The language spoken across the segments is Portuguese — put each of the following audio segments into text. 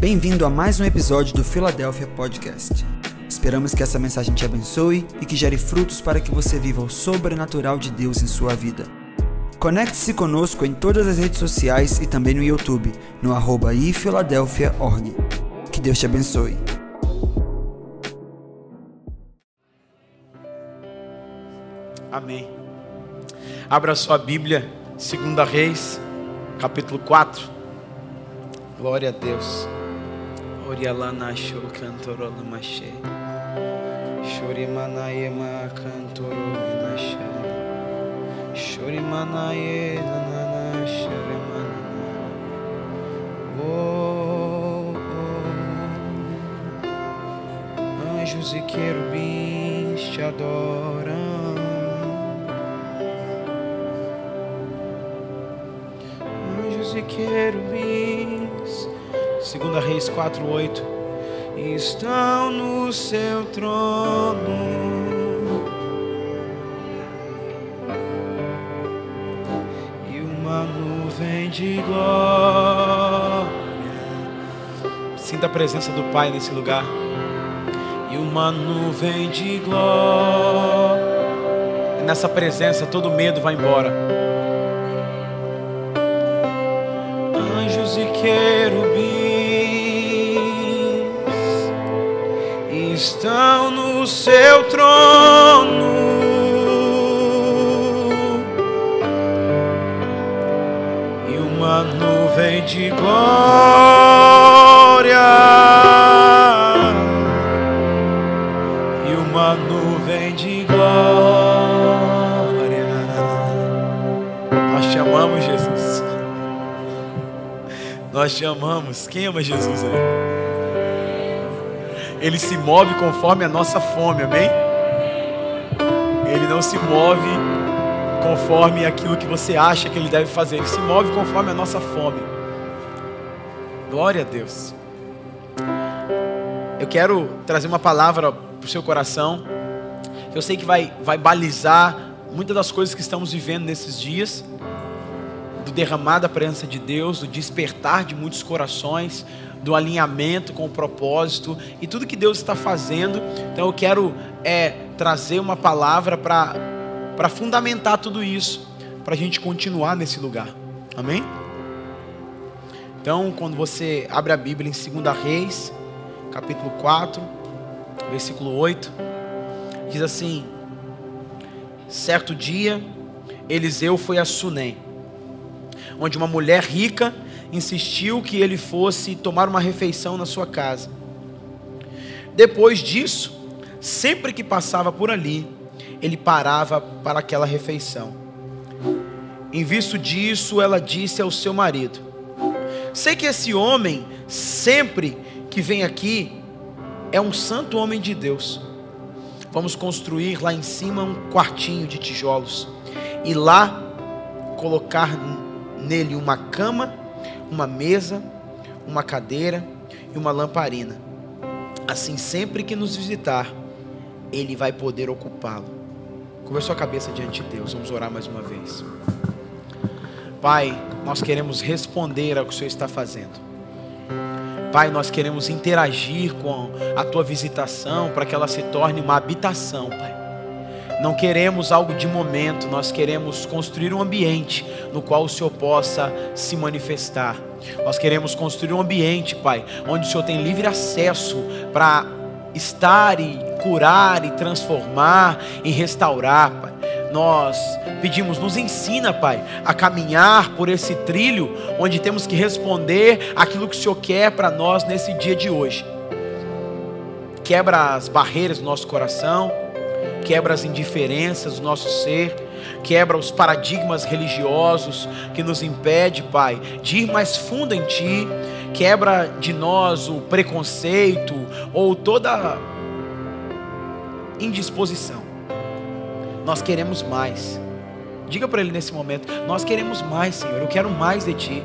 Bem-vindo a mais um episódio do Philadelphia Podcast. Esperamos que essa mensagem te abençoe e que gere frutos para que você viva o sobrenatural de Deus em sua vida. Conecte-se conosco em todas as redes sociais e também no YouTube, no arroba ifiladelphia.org. Que Deus te abençoe. Amém. Abra sua Bíblia, 2 Reis, capítulo 4. Glória a Deus. Orialana show cantorola maché. Shorimanaema cantorola naché. Shorimanae nanana shorimanana. Oh, oh. Anjos e querubins te adoram. Anjos e querubins. Segunda Reis 4:8 estão no seu trono. E uma nuvem de glória. Sinta a presença do Pai nesse lugar. E uma nuvem de glória. Nessa presença todo medo vai embora. Anjos e querubins estão no seu trono. E uma nuvem de glória. E uma nuvem de glória. Nós te amamos, Jesus. Nós te amamos. Quem ama Jesus aí? Ele se move conforme a nossa fome, amém? Ele não se move conforme aquilo que você acha que ele deve fazer, ele se move conforme a nossa fome. Glória a Deus. Eu quero trazer uma palavra para o seu coração, eu sei que vai, vai balizar muitas das coisas que estamos vivendo nesses dias, do derramar da presença de Deus, do despertar de muitos corações, do alinhamento com o propósito e tudo que Deus está fazendo. Então eu quero é, trazer uma palavra para fundamentar tudo isso, para a gente continuar nesse lugar. Amém? Então, quando você abre a Bíblia em 2 Reis, capítulo 4, versículo 8, diz assim: Certo dia, Eliseu foi a Sunem, onde uma mulher rica insistiu que ele fosse tomar uma refeição na sua casa. Depois disso, sempre que passava por ali, ele parava para aquela refeição. Em vista disso, ela disse ao seu marido: Sei que esse homem, sempre que vem aqui, é um santo homem de Deus. Vamos construir lá em cima um quartinho de tijolos e lá colocar nele uma cama uma mesa, uma cadeira e uma lamparina. Assim, sempre que nos visitar, Ele vai poder ocupá-lo. Conversou a cabeça diante de Deus. Vamos orar mais uma vez. Pai, nós queremos responder ao que o Senhor está fazendo. Pai, nós queremos interagir com a tua visitação para que ela se torne uma habitação, Pai. Não queremos algo de momento, nós queremos construir um ambiente no qual o Senhor possa se manifestar. Nós queremos construir um ambiente, Pai, onde o Senhor tem livre acesso para estar e curar e transformar e restaurar, Pai. Nós pedimos, nos ensina, Pai, a caminhar por esse trilho onde temos que responder aquilo que o Senhor quer para nós nesse dia de hoje. Quebra as barreiras do nosso coração quebra as indiferenças do nosso ser, quebra os paradigmas religiosos que nos impede, Pai, de ir mais fundo em Ti, quebra de nós o preconceito ou toda indisposição. Nós queremos mais. Diga para Ele nesse momento: Nós queremos mais, Senhor. Eu quero mais de Ti.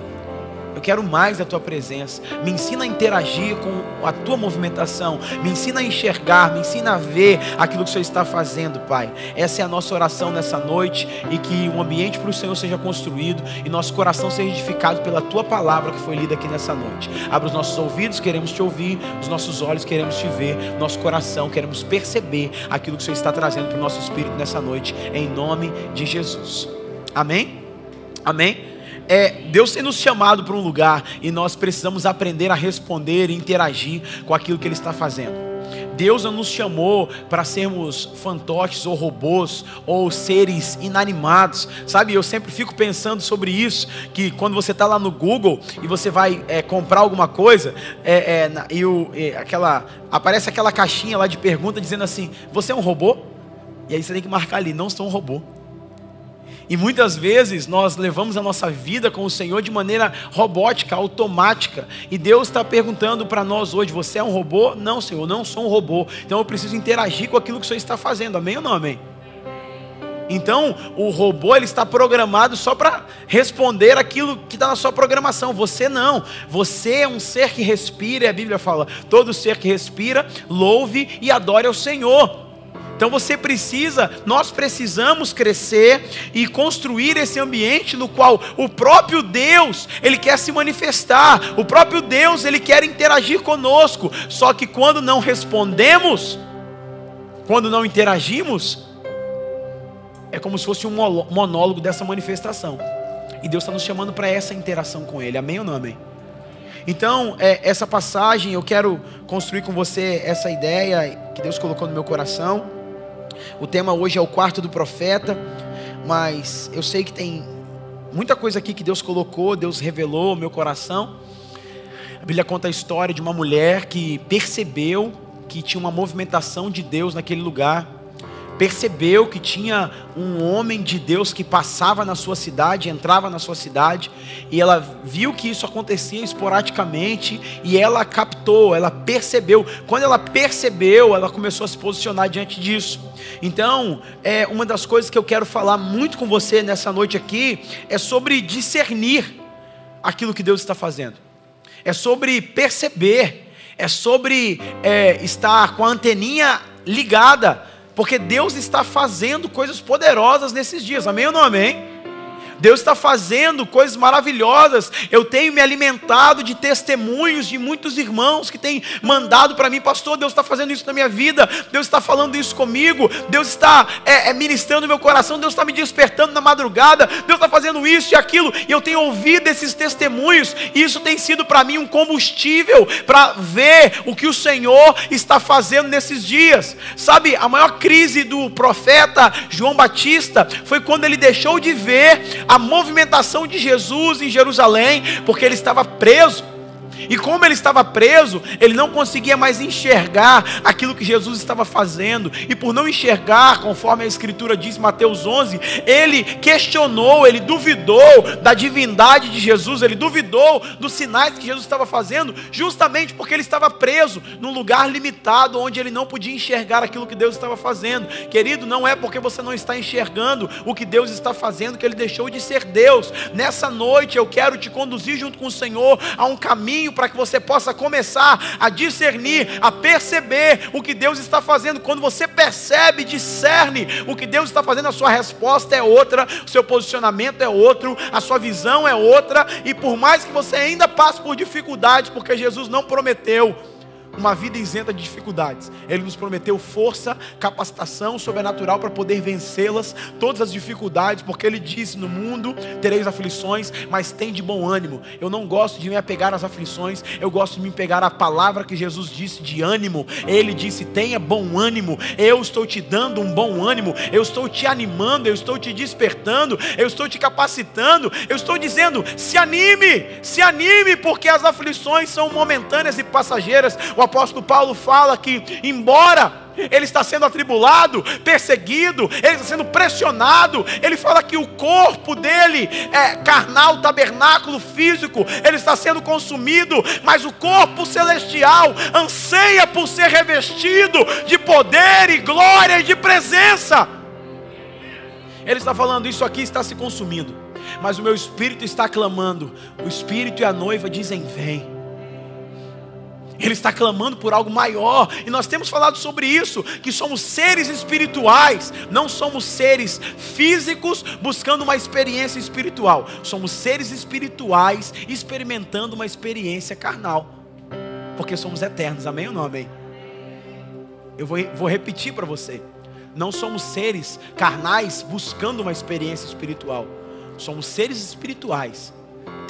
Eu quero mais da tua presença. Me ensina a interagir com a tua movimentação. Me ensina a enxergar, me ensina a ver aquilo que o Senhor está fazendo, Pai. Essa é a nossa oração nessa noite e que um ambiente para o Senhor seja construído e nosso coração seja edificado pela tua palavra que foi lida aqui nessa noite. Abra os nossos ouvidos, queremos te ouvir, os nossos olhos queremos te ver, nosso coração queremos perceber aquilo que o Senhor está trazendo para o nosso espírito nessa noite, em nome de Jesus. Amém? Amém? É, Deus tem nos chamado para um lugar e nós precisamos aprender a responder e interagir com aquilo que Ele está fazendo. Deus não nos chamou para sermos fantoches ou robôs ou seres inanimados, sabe? Eu sempre fico pensando sobre isso, que quando você está lá no Google e você vai é, comprar alguma coisa, é, é, e, o, aquela, aparece aquela caixinha lá de pergunta dizendo assim: Você é um robô? E aí você tem que marcar ali: Não sou um robô. E muitas vezes nós levamos a nossa vida com o Senhor de maneira robótica, automática. E Deus está perguntando para nós hoje: você é um robô? Não, Senhor, eu não sou um robô. Então eu preciso interagir com aquilo que o Senhor está fazendo. Amém ou não amém? Então, o robô ele está programado só para responder aquilo que está na sua programação. Você não. Você é um ser que respira, e a Bíblia fala: todo ser que respira, louve e adore ao Senhor. Então você precisa, nós precisamos crescer e construir esse ambiente no qual o próprio Deus, ele quer se manifestar, o próprio Deus, ele quer interagir conosco. Só que quando não respondemos, quando não interagimos, é como se fosse um monólogo dessa manifestação. E Deus está nos chamando para essa interação com Ele. Amém ou não amém? Então, é, essa passagem, eu quero construir com você essa ideia que Deus colocou no meu coração. O tema hoje é o quarto do profeta, mas eu sei que tem muita coisa aqui que Deus colocou, Deus revelou no meu coração. A Bíblia conta a história de uma mulher que percebeu que tinha uma movimentação de Deus naquele lugar percebeu que tinha um homem de Deus que passava na sua cidade, entrava na sua cidade, e ela viu que isso acontecia esporadicamente, e ela captou, ela percebeu. Quando ela percebeu, ela começou a se posicionar diante disso. Então, é uma das coisas que eu quero falar muito com você nessa noite aqui é sobre discernir aquilo que Deus está fazendo. É sobre perceber, é sobre é, estar com a anteninha ligada porque Deus está fazendo coisas poderosas nesses dias. Amém ou não amém? Deus está fazendo coisas maravilhosas. Eu tenho me alimentado de testemunhos de muitos irmãos que têm mandado para mim, pastor. Deus está fazendo isso na minha vida. Deus está falando isso comigo. Deus está é, é, ministrando meu coração. Deus está me despertando na madrugada. Deus está fazendo isso e aquilo. E eu tenho ouvido esses testemunhos. E isso tem sido para mim um combustível para ver o que o Senhor está fazendo nesses dias. Sabe, a maior crise do profeta João Batista foi quando ele deixou de ver a movimentação de Jesus em Jerusalém, porque ele estava preso. E como ele estava preso, ele não conseguia mais enxergar aquilo que Jesus estava fazendo. E por não enxergar, conforme a Escritura diz, Mateus 11, ele questionou, ele duvidou da divindade de Jesus, ele duvidou dos sinais que Jesus estava fazendo, justamente porque ele estava preso num lugar limitado, onde ele não podia enxergar aquilo que Deus estava fazendo. Querido, não é porque você não está enxergando o que Deus está fazendo que ele deixou de ser Deus. Nessa noite eu quero te conduzir junto com o Senhor a um caminho caminho para que você possa começar a discernir, a perceber o que Deus está fazendo. Quando você percebe, discerne o que Deus está fazendo, a sua resposta é outra, o seu posicionamento é outro, a sua visão é outra, e por mais que você ainda passe por dificuldades, porque Jesus não prometeu uma vida isenta de dificuldades. Ele nos prometeu força, capacitação sobrenatural para poder vencê-las, todas as dificuldades, porque ele disse: No mundo tereis aflições, mas tem de bom ânimo. Eu não gosto de me apegar às aflições, eu gosto de me pegar à palavra que Jesus disse de ânimo. Ele disse: Tenha bom ânimo, eu estou te dando um bom ânimo, eu estou te animando, eu estou te despertando, eu estou te capacitando, eu estou dizendo: se anime, se anime, porque as aflições são momentâneas e passageiras. O apóstolo Paulo fala que, embora ele está sendo atribulado, perseguido, ele está sendo pressionado. Ele fala que o corpo dele é carnal, tabernáculo físico, ele está sendo consumido, mas o corpo celestial anseia por ser revestido de poder e glória e de presença. Ele está falando, isso aqui está se consumindo. mas o meu espírito está clamando. O espírito e a noiva dizem: Vem. Ele está clamando por algo maior, e nós temos falado sobre isso, que somos seres espirituais, não somos seres físicos buscando uma experiência espiritual, somos seres espirituais experimentando uma experiência carnal, porque somos eternos, amém ou não amém? Eu vou, vou repetir para você, não somos seres carnais buscando uma experiência espiritual, somos seres espirituais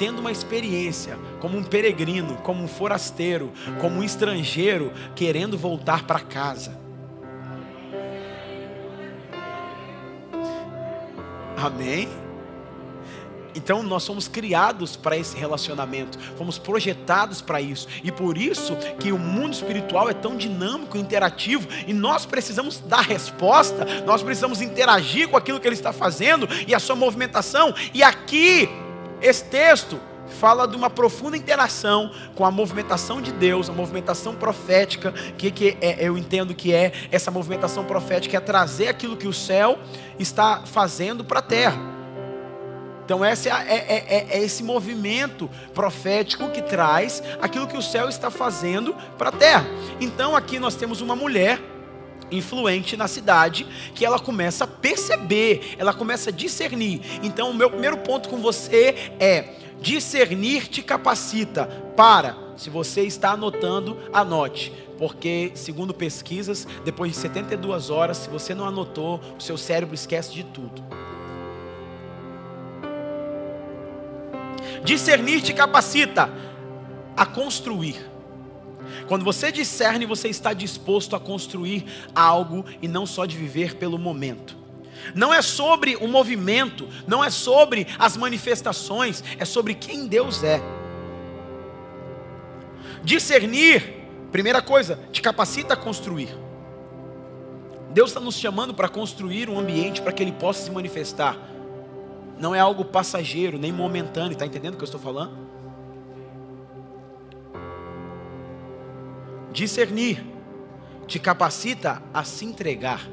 tendo uma experiência como um peregrino, como um forasteiro, como um estrangeiro querendo voltar para casa. Amém? Então nós somos criados para esse relacionamento, fomos projetados para isso, e por isso que o mundo espiritual é tão dinâmico, interativo, e nós precisamos dar resposta, nós precisamos interagir com aquilo que ele está fazendo e a sua movimentação. E aqui esse texto fala de uma profunda interação com a movimentação de Deus, a movimentação profética, que, que é, eu entendo que é essa movimentação profética, é trazer aquilo que o céu está fazendo para a terra. Então, esse é, é, é, é, esse movimento profético que traz aquilo que o céu está fazendo para a terra. Então, aqui nós temos uma mulher influente na cidade, que ela começa a perceber, ela começa a discernir. Então, o meu primeiro ponto com você é: discernir te capacita para, se você está anotando, anote. Porque, segundo pesquisas, depois de 72 horas, se você não anotou, o seu cérebro esquece de tudo. Discernir te capacita a construir. Quando você discerne, você está disposto a construir algo e não só de viver pelo momento. Não é sobre o movimento, não é sobre as manifestações, é sobre quem Deus é. Discernir, primeira coisa, te capacita a construir. Deus está nos chamando para construir um ambiente para que Ele possa se manifestar. Não é algo passageiro, nem momentâneo, está entendendo o que eu estou falando? Discernir te capacita a se entregar.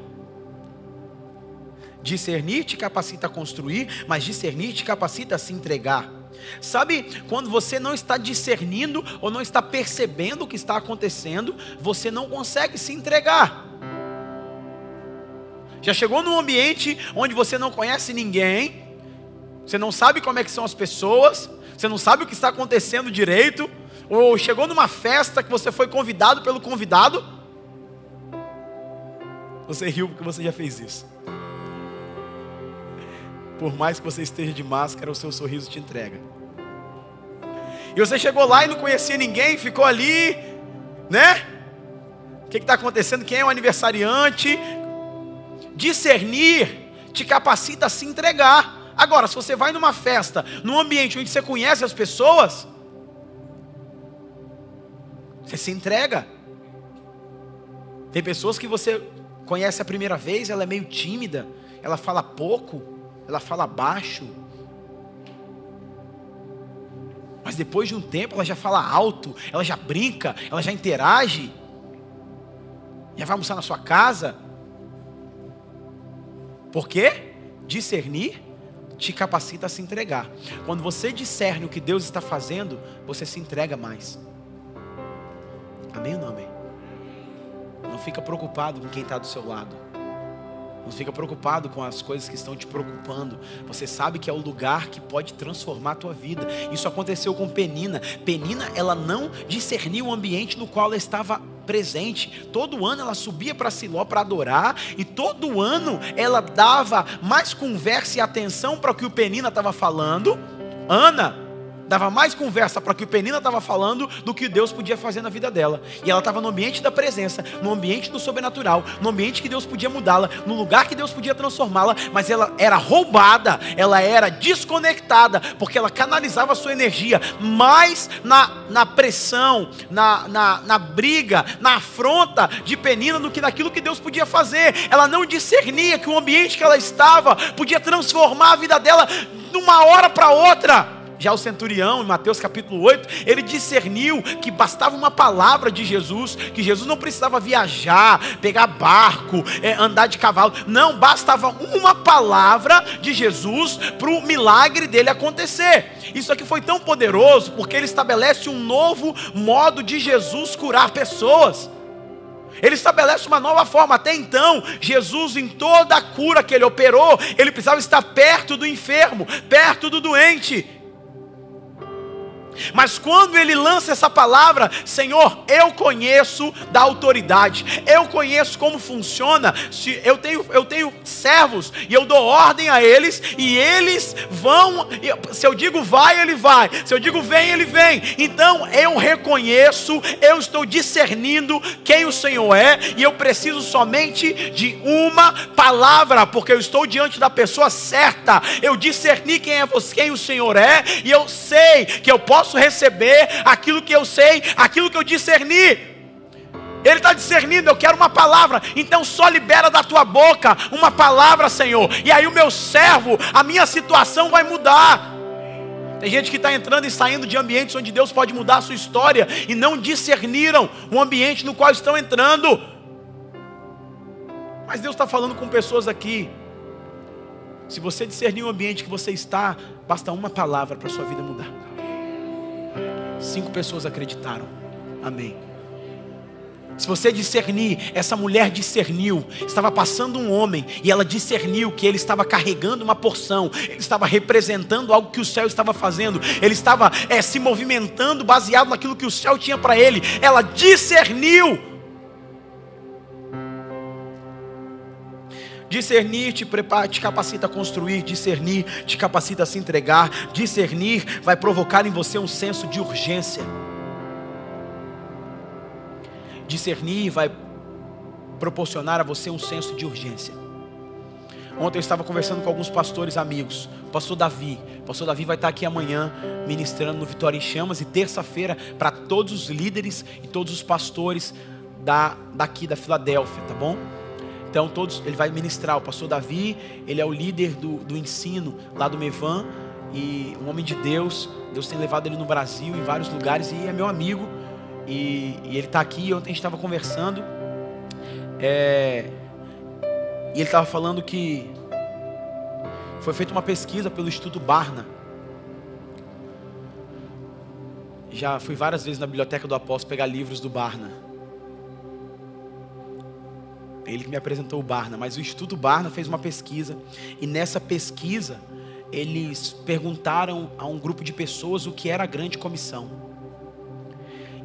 Discernir te capacita a construir, mas discernir te capacita a se entregar. Sabe, quando você não está discernindo ou não está percebendo o que está acontecendo, você não consegue se entregar. Já chegou num ambiente onde você não conhece ninguém, você não sabe como é que são as pessoas, você não sabe o que está acontecendo direito, ou chegou numa festa que você foi convidado pelo convidado? Você riu porque você já fez isso. Por mais que você esteja de máscara, o seu sorriso te entrega. E você chegou lá e não conhecia ninguém, ficou ali, né? O que está acontecendo? Quem é o aniversariante? Discernir te capacita a se entregar. Agora, se você vai numa festa, num ambiente onde você conhece as pessoas, você se entrega. Tem pessoas que você conhece a primeira vez, ela é meio tímida, ela fala pouco, ela fala baixo. Mas depois de um tempo ela já fala alto, ela já brinca, ela já interage. Já vai almoçar na sua casa. Por quê? Discernir te capacita a se entregar. Quando você discerne o que Deus está fazendo, você se entrega mais. Amém ou não amém? Não fica preocupado com quem está do seu lado. Não fica preocupado com as coisas que estão te preocupando. Você sabe que é o lugar que pode transformar a tua vida. Isso aconteceu com Penina. Penina, ela não discerniu o ambiente no qual ela estava presente. Todo ano ela subia para Siló para adorar e todo ano ela dava mais conversa e atenção para o que o Penina estava falando. Ana dava mais conversa para o que o Penina estava falando do que Deus podia fazer na vida dela. E ela estava no ambiente da presença, no ambiente do sobrenatural, no ambiente que Deus podia mudá-la, no lugar que Deus podia transformá-la, mas ela era roubada, ela era desconectada, porque ela canalizava a sua energia mais na, na pressão, na, na, na briga, na afronta de Penina do que naquilo que Deus podia fazer. Ela não discernia que o ambiente que ela estava podia transformar a vida dela de uma hora para outra. Já o centurião, em Mateus capítulo 8, ele discerniu que bastava uma palavra de Jesus, que Jesus não precisava viajar, pegar barco, é, andar de cavalo. Não, bastava uma palavra de Jesus para o milagre dele acontecer. Isso aqui foi tão poderoso porque ele estabelece um novo modo de Jesus curar pessoas. Ele estabelece uma nova forma. Até então, Jesus, em toda a cura que ele operou, ele precisava estar perto do enfermo, perto do doente. Mas quando ele lança essa palavra, Senhor, eu conheço da autoridade, eu conheço como funciona. Se eu tenho, eu tenho servos e eu dou ordem a eles e eles vão. Se eu digo vai, ele vai. Se eu digo vem, ele vem. Então eu reconheço, eu estou discernindo quem o Senhor é e eu preciso somente de uma palavra, porque eu estou diante da pessoa certa. Eu discerni quem é você, quem o Senhor é e eu sei que eu posso posso receber aquilo que eu sei, aquilo que eu discerni. Ele está discernindo, eu quero uma palavra, então só libera da tua boca uma palavra, Senhor. E aí o meu servo, a minha situação vai mudar. Tem gente que está entrando e saindo de ambientes onde Deus pode mudar a sua história e não discerniram o ambiente no qual estão entrando. Mas Deus está falando com pessoas aqui. Se você discernir o ambiente que você está, basta uma palavra para a sua vida mudar. Cinco pessoas acreditaram. Amém. Se você discernir, essa mulher discerniu, estava passando um homem e ela discerniu que ele estava carregando uma porção, ele estava representando algo que o céu estava fazendo, ele estava é, se movimentando baseado naquilo que o céu tinha para ele. Ela discerniu. Discernir te prepara, te capacita a construir, discernir te capacita a se entregar, discernir vai provocar em você um senso de urgência. Discernir vai proporcionar a você um senso de urgência. Ontem eu estava conversando com alguns pastores amigos. O pastor Davi. O pastor Davi vai estar aqui amanhã ministrando no Vitória em Chamas. E terça-feira, para todos os líderes e todos os pastores da, daqui da Filadélfia, tá bom? Então todos, ele vai ministrar. O pastor Davi, ele é o líder do, do ensino lá do Mevan e um homem de Deus. Deus tem levado ele no Brasil, em vários lugares e é meu amigo. E, e ele está aqui. Ontem a gente estava conversando é, e ele estava falando que foi feita uma pesquisa pelo Instituto Barna. Já fui várias vezes na biblioteca do Apóstolo pegar livros do Barna. Ele que me apresentou o Barna, mas o Instituto Barna fez uma pesquisa e nessa pesquisa eles perguntaram a um grupo de pessoas o que era a grande comissão.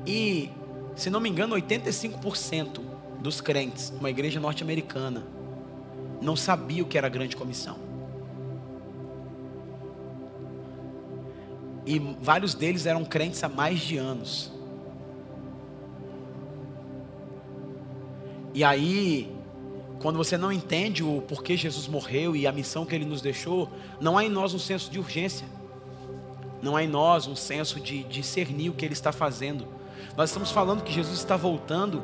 E, se não me engano, 85% dos crentes, uma igreja norte-americana, não sabia o que era a grande comissão. E vários deles eram crentes há mais de anos. E aí, quando você não entende o porquê Jesus morreu e a missão que ele nos deixou, não há em nós um senso de urgência. Não há em nós um senso de discernir o que ele está fazendo. Nós estamos falando que Jesus está voltando,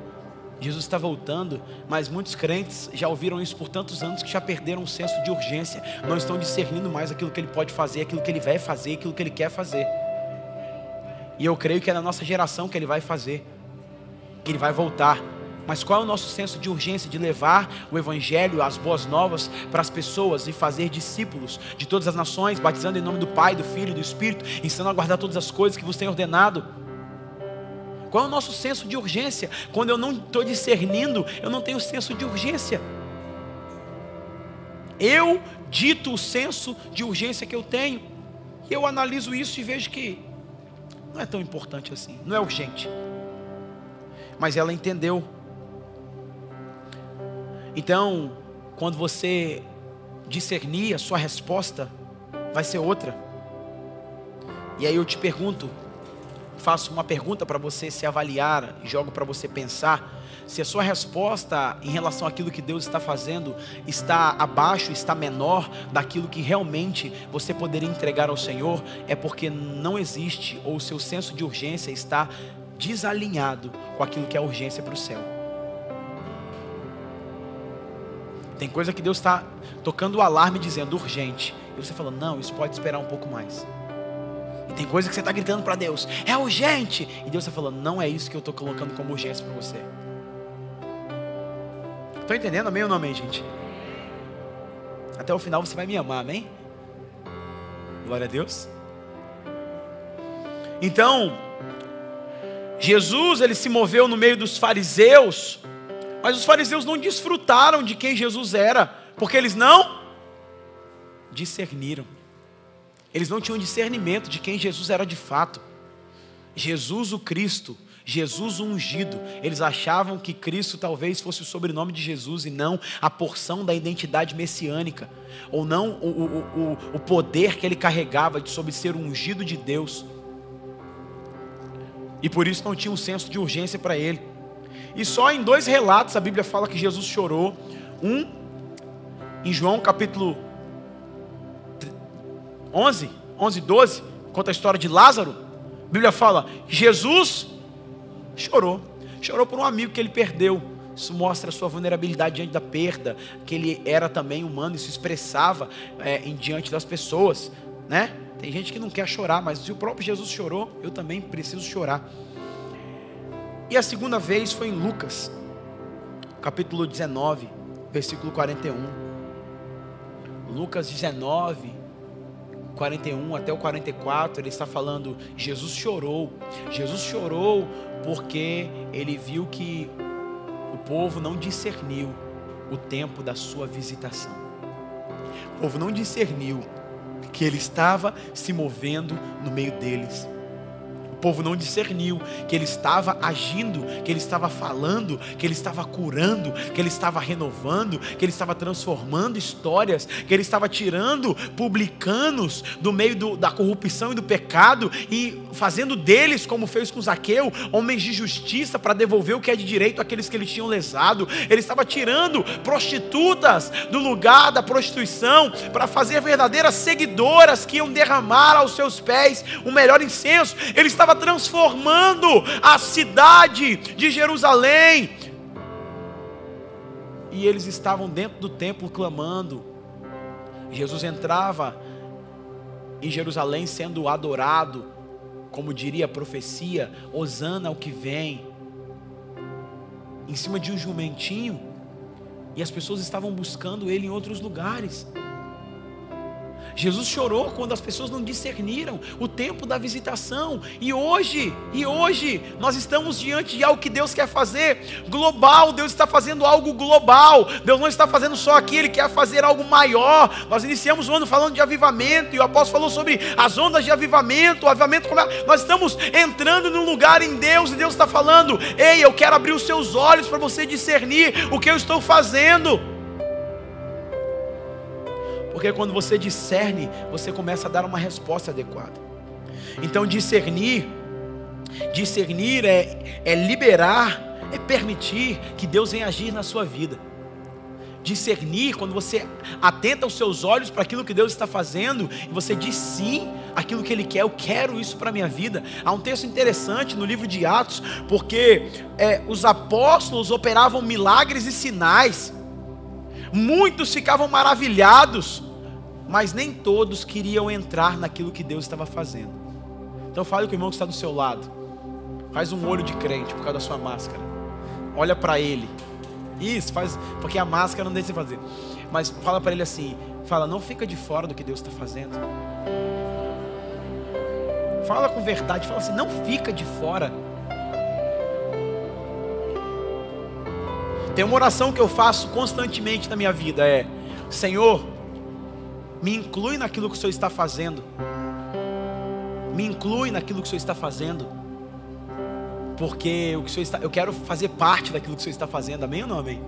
Jesus está voltando, mas muitos crentes já ouviram isso por tantos anos que já perderam um senso de urgência, não estão discernindo mais aquilo que ele pode fazer, aquilo que ele vai fazer, aquilo que ele quer fazer. E eu creio que é na nossa geração que ele vai fazer, que ele vai voltar. Mas qual é o nosso senso de urgência de levar o Evangelho, as boas novas para as pessoas e fazer discípulos de todas as nações, batizando em nome do Pai, do Filho e do Espírito, ensinando a guardar todas as coisas que vos tem ordenado? Qual é o nosso senso de urgência? Quando eu não estou discernindo, eu não tenho senso de urgência. Eu dito o senso de urgência que eu tenho. E eu analiso isso e vejo que não é tão importante assim, não é urgente. Mas ela entendeu então, quando você discernir, a sua resposta vai ser outra. E aí eu te pergunto, faço uma pergunta para você se avaliar, jogo para você pensar, se a sua resposta em relação àquilo que Deus está fazendo está abaixo, está menor daquilo que realmente você poderia entregar ao Senhor, é porque não existe ou o seu senso de urgência está desalinhado com aquilo que é urgência para o céu. Tem coisa que Deus está tocando o alarme dizendo urgente. E você fala, não, isso pode esperar um pouco mais. Tem coisa que você está gritando para Deus, é urgente. E Deus está falando, não é isso que eu estou colocando como urgência para você. Estão entendendo? Amém ou não amém, gente? Até o final você vai me amar, amém? Glória a Deus. Então, Jesus ele se moveu no meio dos fariseus, mas os fariseus não desfrutaram de quem Jesus era, porque eles não discerniram. Eles não tinham discernimento de quem Jesus era de fato. Jesus o Cristo, Jesus o ungido. Eles achavam que Cristo talvez fosse o sobrenome de Jesus e não a porção da identidade messiânica, ou não o, o, o, o poder que ele carregava de sobre ser ungido de Deus. E por isso não tinha um senso de urgência para ele. E só em dois relatos a Bíblia fala que Jesus chorou. Um, em João capítulo 11, 11, 12, conta a história de Lázaro. A Bíblia fala: Jesus chorou. Chorou por um amigo que ele perdeu. Isso mostra a sua vulnerabilidade diante da perda, que ele era também humano e se expressava é, em diante das pessoas, né? Tem gente que não quer chorar, mas se o próprio Jesus chorou, eu também preciso chorar. E a segunda vez foi em Lucas, capítulo 19, versículo 41. Lucas 19, 41 até o 44, ele está falando: Jesus chorou. Jesus chorou porque ele viu que o povo não discerniu o tempo da sua visitação. O povo não discerniu que ele estava se movendo no meio deles povo não discerniu que ele estava agindo, que ele estava falando, que ele estava curando, que ele estava renovando, que ele estava transformando histórias, que ele estava tirando publicanos do meio do, da corrupção e do pecado e fazendo deles, como fez com Zaqueu, homens de justiça para devolver o que é de direito àqueles que eles tinham lesado. Ele estava tirando prostitutas do lugar da prostituição para fazer verdadeiras seguidoras que iam derramar aos seus pés o melhor incenso. Ele estava estava transformando a cidade de Jerusalém. E eles estavam dentro do templo clamando. Jesus entrava em Jerusalém sendo adorado, como diria a profecia, Osana o que vem, em cima de um jumentinho, e as pessoas estavam buscando ele em outros lugares. Jesus chorou quando as pessoas não discerniram o tempo da visitação. E hoje, e hoje, nós estamos diante de algo que Deus quer fazer global. Deus está fazendo algo global. Deus não está fazendo só aqui, Ele quer fazer algo maior. Nós iniciamos o ano falando de avivamento, e o apóstolo falou sobre as ondas de avivamento. O avivamento, nós estamos entrando num lugar em Deus, e Deus está falando: Ei, eu quero abrir os seus olhos para você discernir o que eu estou fazendo. Porque quando você discerne, você começa a dar uma resposta adequada. Então discernir, discernir é, é liberar, é permitir que Deus venha agir na sua vida. Discernir, quando você atenta os seus olhos para aquilo que Deus está fazendo, e você diz sim aquilo que Ele quer, eu quero isso para a minha vida. Há um texto interessante no livro de Atos, porque é, os apóstolos operavam milagres e sinais, muitos ficavam maravilhados, mas nem todos queriam entrar naquilo que Deus estava fazendo. Então fale com o irmão que está do seu lado. Faz um olho de crente por causa da sua máscara. Olha para ele. Isso, faz, porque a máscara não deixa você fazer. Mas fala para ele assim: fala, não fica de fora do que Deus está fazendo. Fala com verdade, fala assim, não fica de fora. Tem uma oração que eu faço constantemente na minha vida: é, Senhor, me inclui naquilo que o Senhor está fazendo. Me inclui naquilo que o Senhor está fazendo. Porque o que o Senhor está, eu quero fazer parte daquilo que o Senhor está fazendo. Amém ou não amém?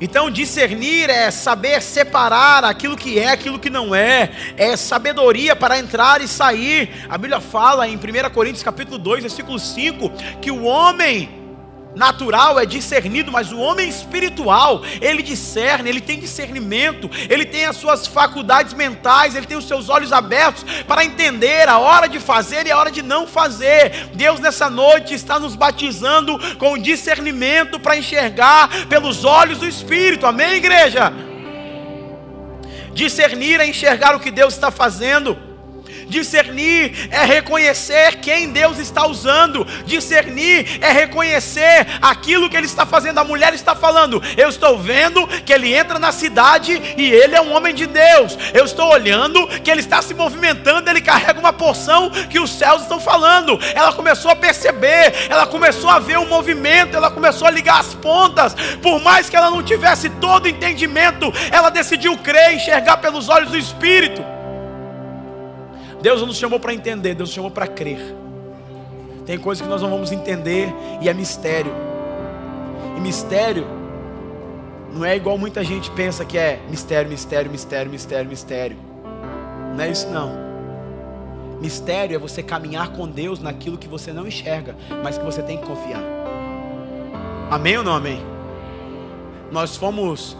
Então, discernir é saber separar aquilo que é, aquilo que não é, é sabedoria para entrar e sair. A Bíblia fala em 1 Coríntios capítulo 2, versículo 5, que o homem natural é discernido, mas o homem espiritual, ele discerne, ele tem discernimento, ele tem as suas faculdades mentais, ele tem os seus olhos abertos para entender a hora de fazer e a hora de não fazer. Deus nessa noite está nos batizando com discernimento para enxergar pelos olhos do espírito. Amém, igreja? Discernir é enxergar o que Deus está fazendo. Discernir é reconhecer quem Deus está usando. Discernir é reconhecer aquilo que Ele está fazendo. A mulher está falando: Eu estou vendo que ele entra na cidade e ele é um homem de Deus. Eu estou olhando que ele está se movimentando, ele carrega uma porção que os céus estão falando. Ela começou a perceber, ela começou a ver o movimento, ela começou a ligar as pontas. Por mais que ela não tivesse todo entendimento, ela decidiu crer, enxergar pelos olhos do Espírito. Deus não nos chamou para entender, Deus nos chamou para crer. Tem coisas que nós não vamos entender e é mistério. E mistério não é igual muita gente pensa que é mistério, mistério, mistério, mistério, mistério. Não é isso não. Mistério é você caminhar com Deus naquilo que você não enxerga, mas que você tem que confiar. Amém ou não amém? Nós fomos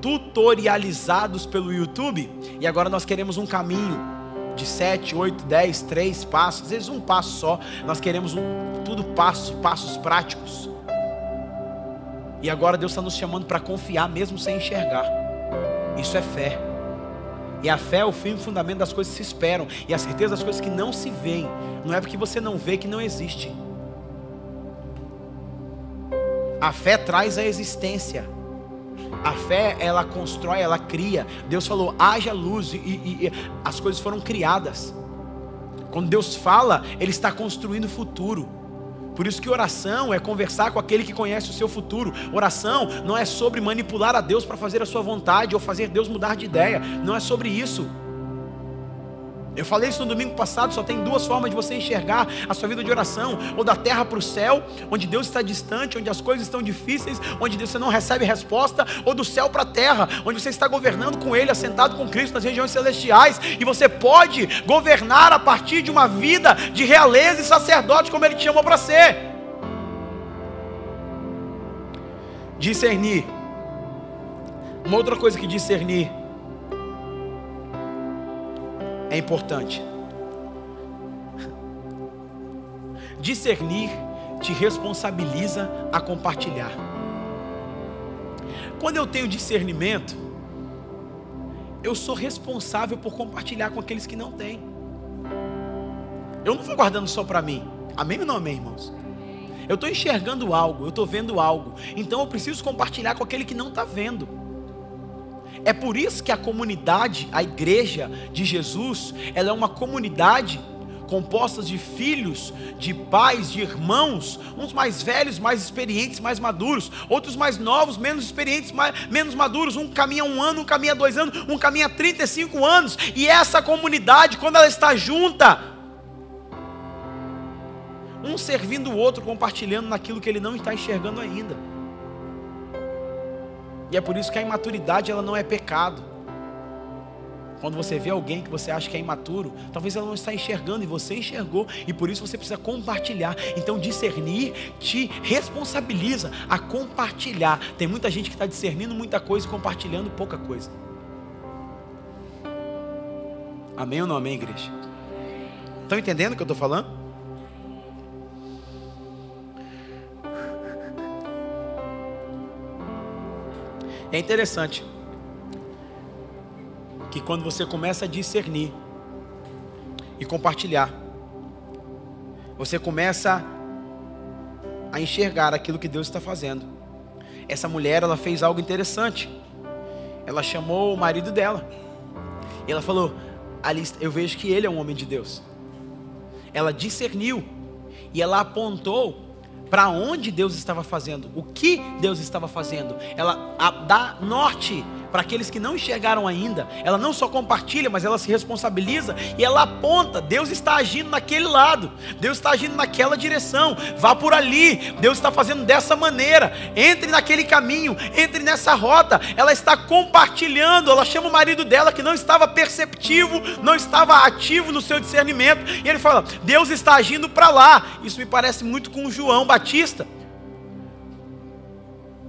tutorializados pelo YouTube e agora nós queremos um caminho de sete, oito, dez, três passos, às vezes um passo só. Nós queremos um, tudo passos, passos práticos. E agora Deus está nos chamando para confiar mesmo sem enxergar. Isso é fé. E a fé é o fim e fundamento das coisas que se esperam. E a certeza das coisas que não se veem. Não é porque você não vê que não existe. A fé traz a existência. A fé, ela constrói, ela cria. Deus falou, haja luz, e, e, e as coisas foram criadas. Quando Deus fala, Ele está construindo o futuro. Por isso que oração é conversar com aquele que conhece o seu futuro. Oração não é sobre manipular a Deus para fazer a sua vontade ou fazer Deus mudar de ideia. Não é sobre isso. Eu falei isso no domingo passado, só tem duas formas de você enxergar a sua vida de oração, ou da terra para o céu, onde Deus está distante, onde as coisas estão difíceis, onde você não recebe resposta, ou do céu para a terra, onde você está governando com Ele, assentado com Cristo nas regiões celestiais, e você pode governar a partir de uma vida de realeza e sacerdote, como Ele te chamou para ser. Discernir. Uma outra coisa que discernir é importante. Discernir te responsabiliza a compartilhar. Quando eu tenho discernimento, eu sou responsável por compartilhar com aqueles que não têm. Eu não vou guardando só para mim. Amém ou não amém, irmãos? Eu estou enxergando algo, eu estou vendo algo. Então eu preciso compartilhar com aquele que não está vendo. É por isso que a comunidade, a igreja de Jesus, ela é uma comunidade composta de filhos, de pais, de irmãos, uns mais velhos, mais experientes, mais maduros, outros mais novos, menos experientes, mais, menos maduros, um caminha um ano, um caminha dois anos, um caminha 35 anos, e essa comunidade, quando ela está junta, um servindo o outro, compartilhando naquilo que ele não está enxergando ainda. E é por isso que a imaturidade ela não é pecado. Quando você vê alguém que você acha que é imaturo, talvez ela não está enxergando e você enxergou, e por isso você precisa compartilhar. Então, discernir te responsabiliza a compartilhar. Tem muita gente que está discernindo muita coisa e compartilhando pouca coisa. Amém ou não amém, igreja? Estão entendendo o que eu estou falando? É interessante que quando você começa a discernir e compartilhar, você começa a enxergar aquilo que Deus está fazendo. Essa mulher, ela fez algo interessante. Ela chamou o marido dela. E ela falou: "Ali, eu vejo que ele é um homem de Deus." Ela discerniu e ela apontou para onde Deus estava fazendo, o que Deus estava fazendo. Ela dá norte para aqueles que não enxergaram ainda. Ela não só compartilha, mas ela se responsabiliza e ela aponta: Deus está agindo naquele lado, Deus está agindo naquela direção, vá por ali, Deus está fazendo dessa maneira, entre naquele caminho, entre nessa rota. Ela está compartilhando, ela chama o marido dela que não estava perceptivo, não estava ativo no seu discernimento, e ele fala: Deus está agindo para lá. Isso me parece muito com João Batista.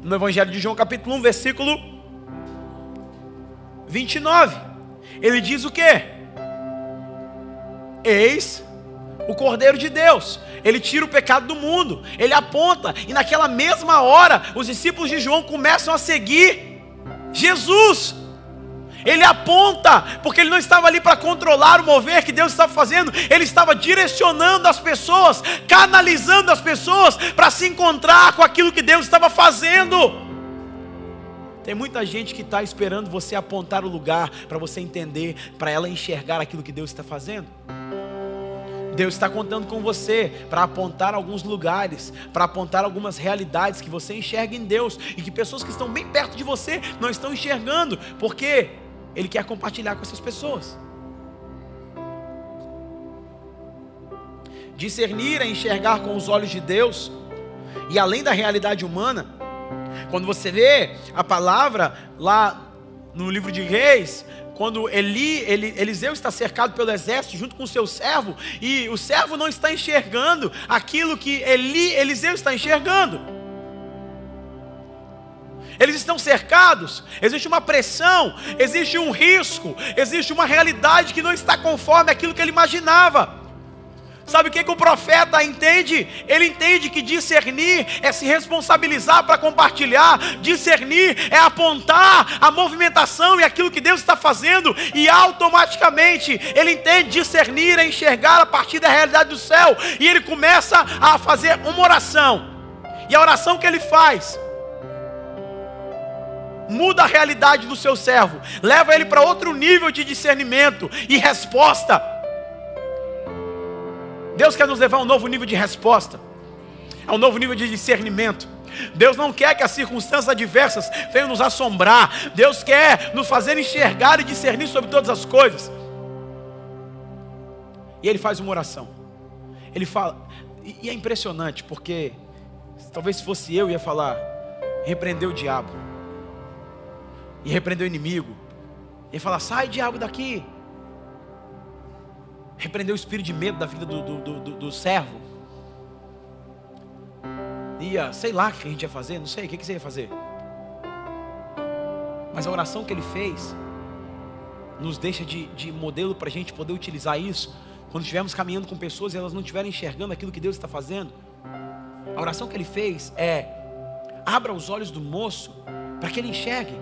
No Evangelho de João, capítulo 1, versículo 29. Ele diz o que? Eis o Cordeiro de Deus. Ele tira o pecado do mundo. Ele aponta. E naquela mesma hora, os discípulos de João começam a seguir Jesus. Ele aponta, porque ele não estava ali para controlar o mover que Deus estava fazendo, ele estava direcionando as pessoas, canalizando as pessoas para se encontrar com aquilo que Deus estava fazendo. Tem muita gente que está esperando você apontar o lugar para você entender, para ela enxergar aquilo que Deus está fazendo. Deus está contando com você para apontar alguns lugares, para apontar algumas realidades que você enxerga em Deus e que pessoas que estão bem perto de você não estão enxergando, porque Ele quer compartilhar com essas pessoas. Discernir é enxergar com os olhos de Deus e além da realidade humana. Quando você vê a palavra lá no livro de Reis, quando Eli, Eli, Eliseu está cercado pelo exército junto com o seu servo, e o servo não está enxergando aquilo que Eli, Eliseu está enxergando. Eles estão cercados, existe uma pressão, existe um risco, existe uma realidade que não está conforme aquilo que ele imaginava. Sabe o que, que o profeta entende? Ele entende que discernir é se responsabilizar para compartilhar, discernir é apontar a movimentação e aquilo que Deus está fazendo, e automaticamente ele entende discernir é enxergar a partir da realidade do céu, e ele começa a fazer uma oração, e a oração que ele faz muda a realidade do seu servo, leva ele para outro nível de discernimento e resposta. Deus quer nos levar a um novo nível de resposta, a um novo nível de discernimento. Deus não quer que as circunstâncias adversas venham nos assombrar. Deus quer nos fazer enxergar e discernir sobre todas as coisas. E ele faz uma oração. Ele fala, e é impressionante, porque talvez se fosse eu, ia falar: repreender o diabo, e repreender o inimigo, ia falar: sai diabo daqui, repreender o espírito de medo da vida do, do, do, do servo. Ia, sei lá o que a gente ia fazer, não sei, o que, que você ia fazer? Mas a oração que ele fez nos deixa de, de modelo para a gente poder utilizar isso quando estivermos caminhando com pessoas e elas não estiverem enxergando aquilo que Deus está fazendo. A oração que ele fez é: abra os olhos do moço para que ele enxergue.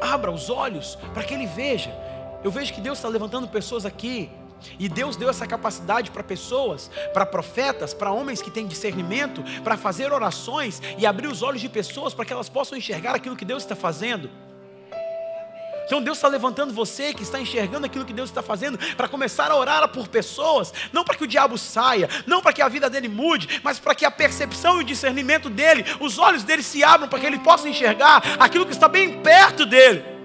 Abra os olhos para que ele veja. Eu vejo que Deus está levantando pessoas aqui. E Deus deu essa capacidade para pessoas, para profetas, para homens que têm discernimento, para fazer orações e abrir os olhos de pessoas para que elas possam enxergar aquilo que Deus está fazendo. Então Deus está levantando você que está enxergando aquilo que Deus está fazendo para começar a orar por pessoas, não para que o diabo saia, não para que a vida dele mude, mas para que a percepção e o discernimento dele, os olhos dele se abram para que ele possa enxergar aquilo que está bem perto dele.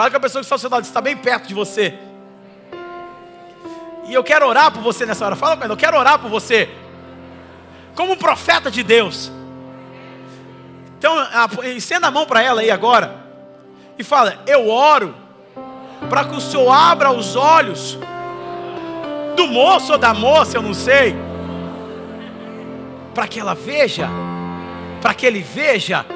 Fala com a pessoa que está ao seu lado, está bem perto de você. E eu quero orar por você nessa hora. Fala com ele, eu quero orar por você. Como profeta de Deus. Então, estenda a mão para ela aí agora. E fala: Eu oro para que o Senhor abra os olhos do moço ou da moça, eu não sei. Para que ela veja, para que ele veja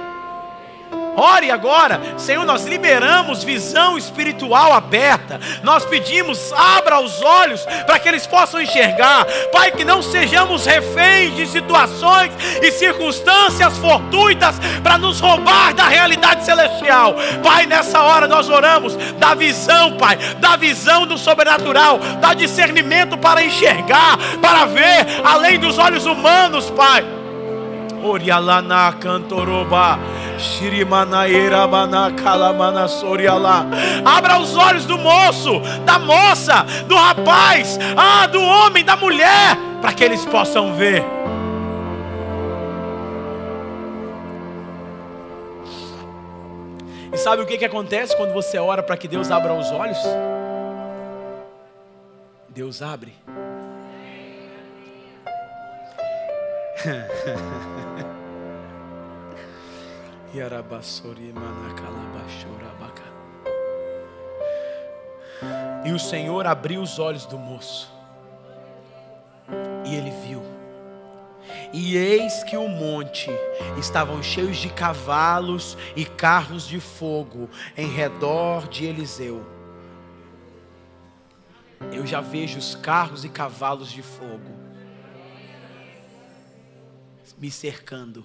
Ore agora, Senhor, nós liberamos visão espiritual aberta. Nós pedimos, abra os olhos para que eles possam enxergar. Pai, que não sejamos reféns de situações e circunstâncias fortuitas para nos roubar da realidade celestial. Pai, nessa hora nós oramos, dá visão, Pai, dá visão do sobrenatural, dá discernimento para enxergar, para ver além dos olhos humanos, Pai. Orialana cantoroba. Abra os olhos do moço, da moça, do rapaz, ah, do homem, da mulher, para que eles possam ver. E sabe o que, que acontece quando você ora para que Deus abra os olhos? Deus abre. E o Senhor abriu os olhos do moço, e ele viu. E eis que o monte estavam cheios de cavalos e carros de fogo em redor de Eliseu. Eu já vejo os carros e cavalos de fogo me cercando,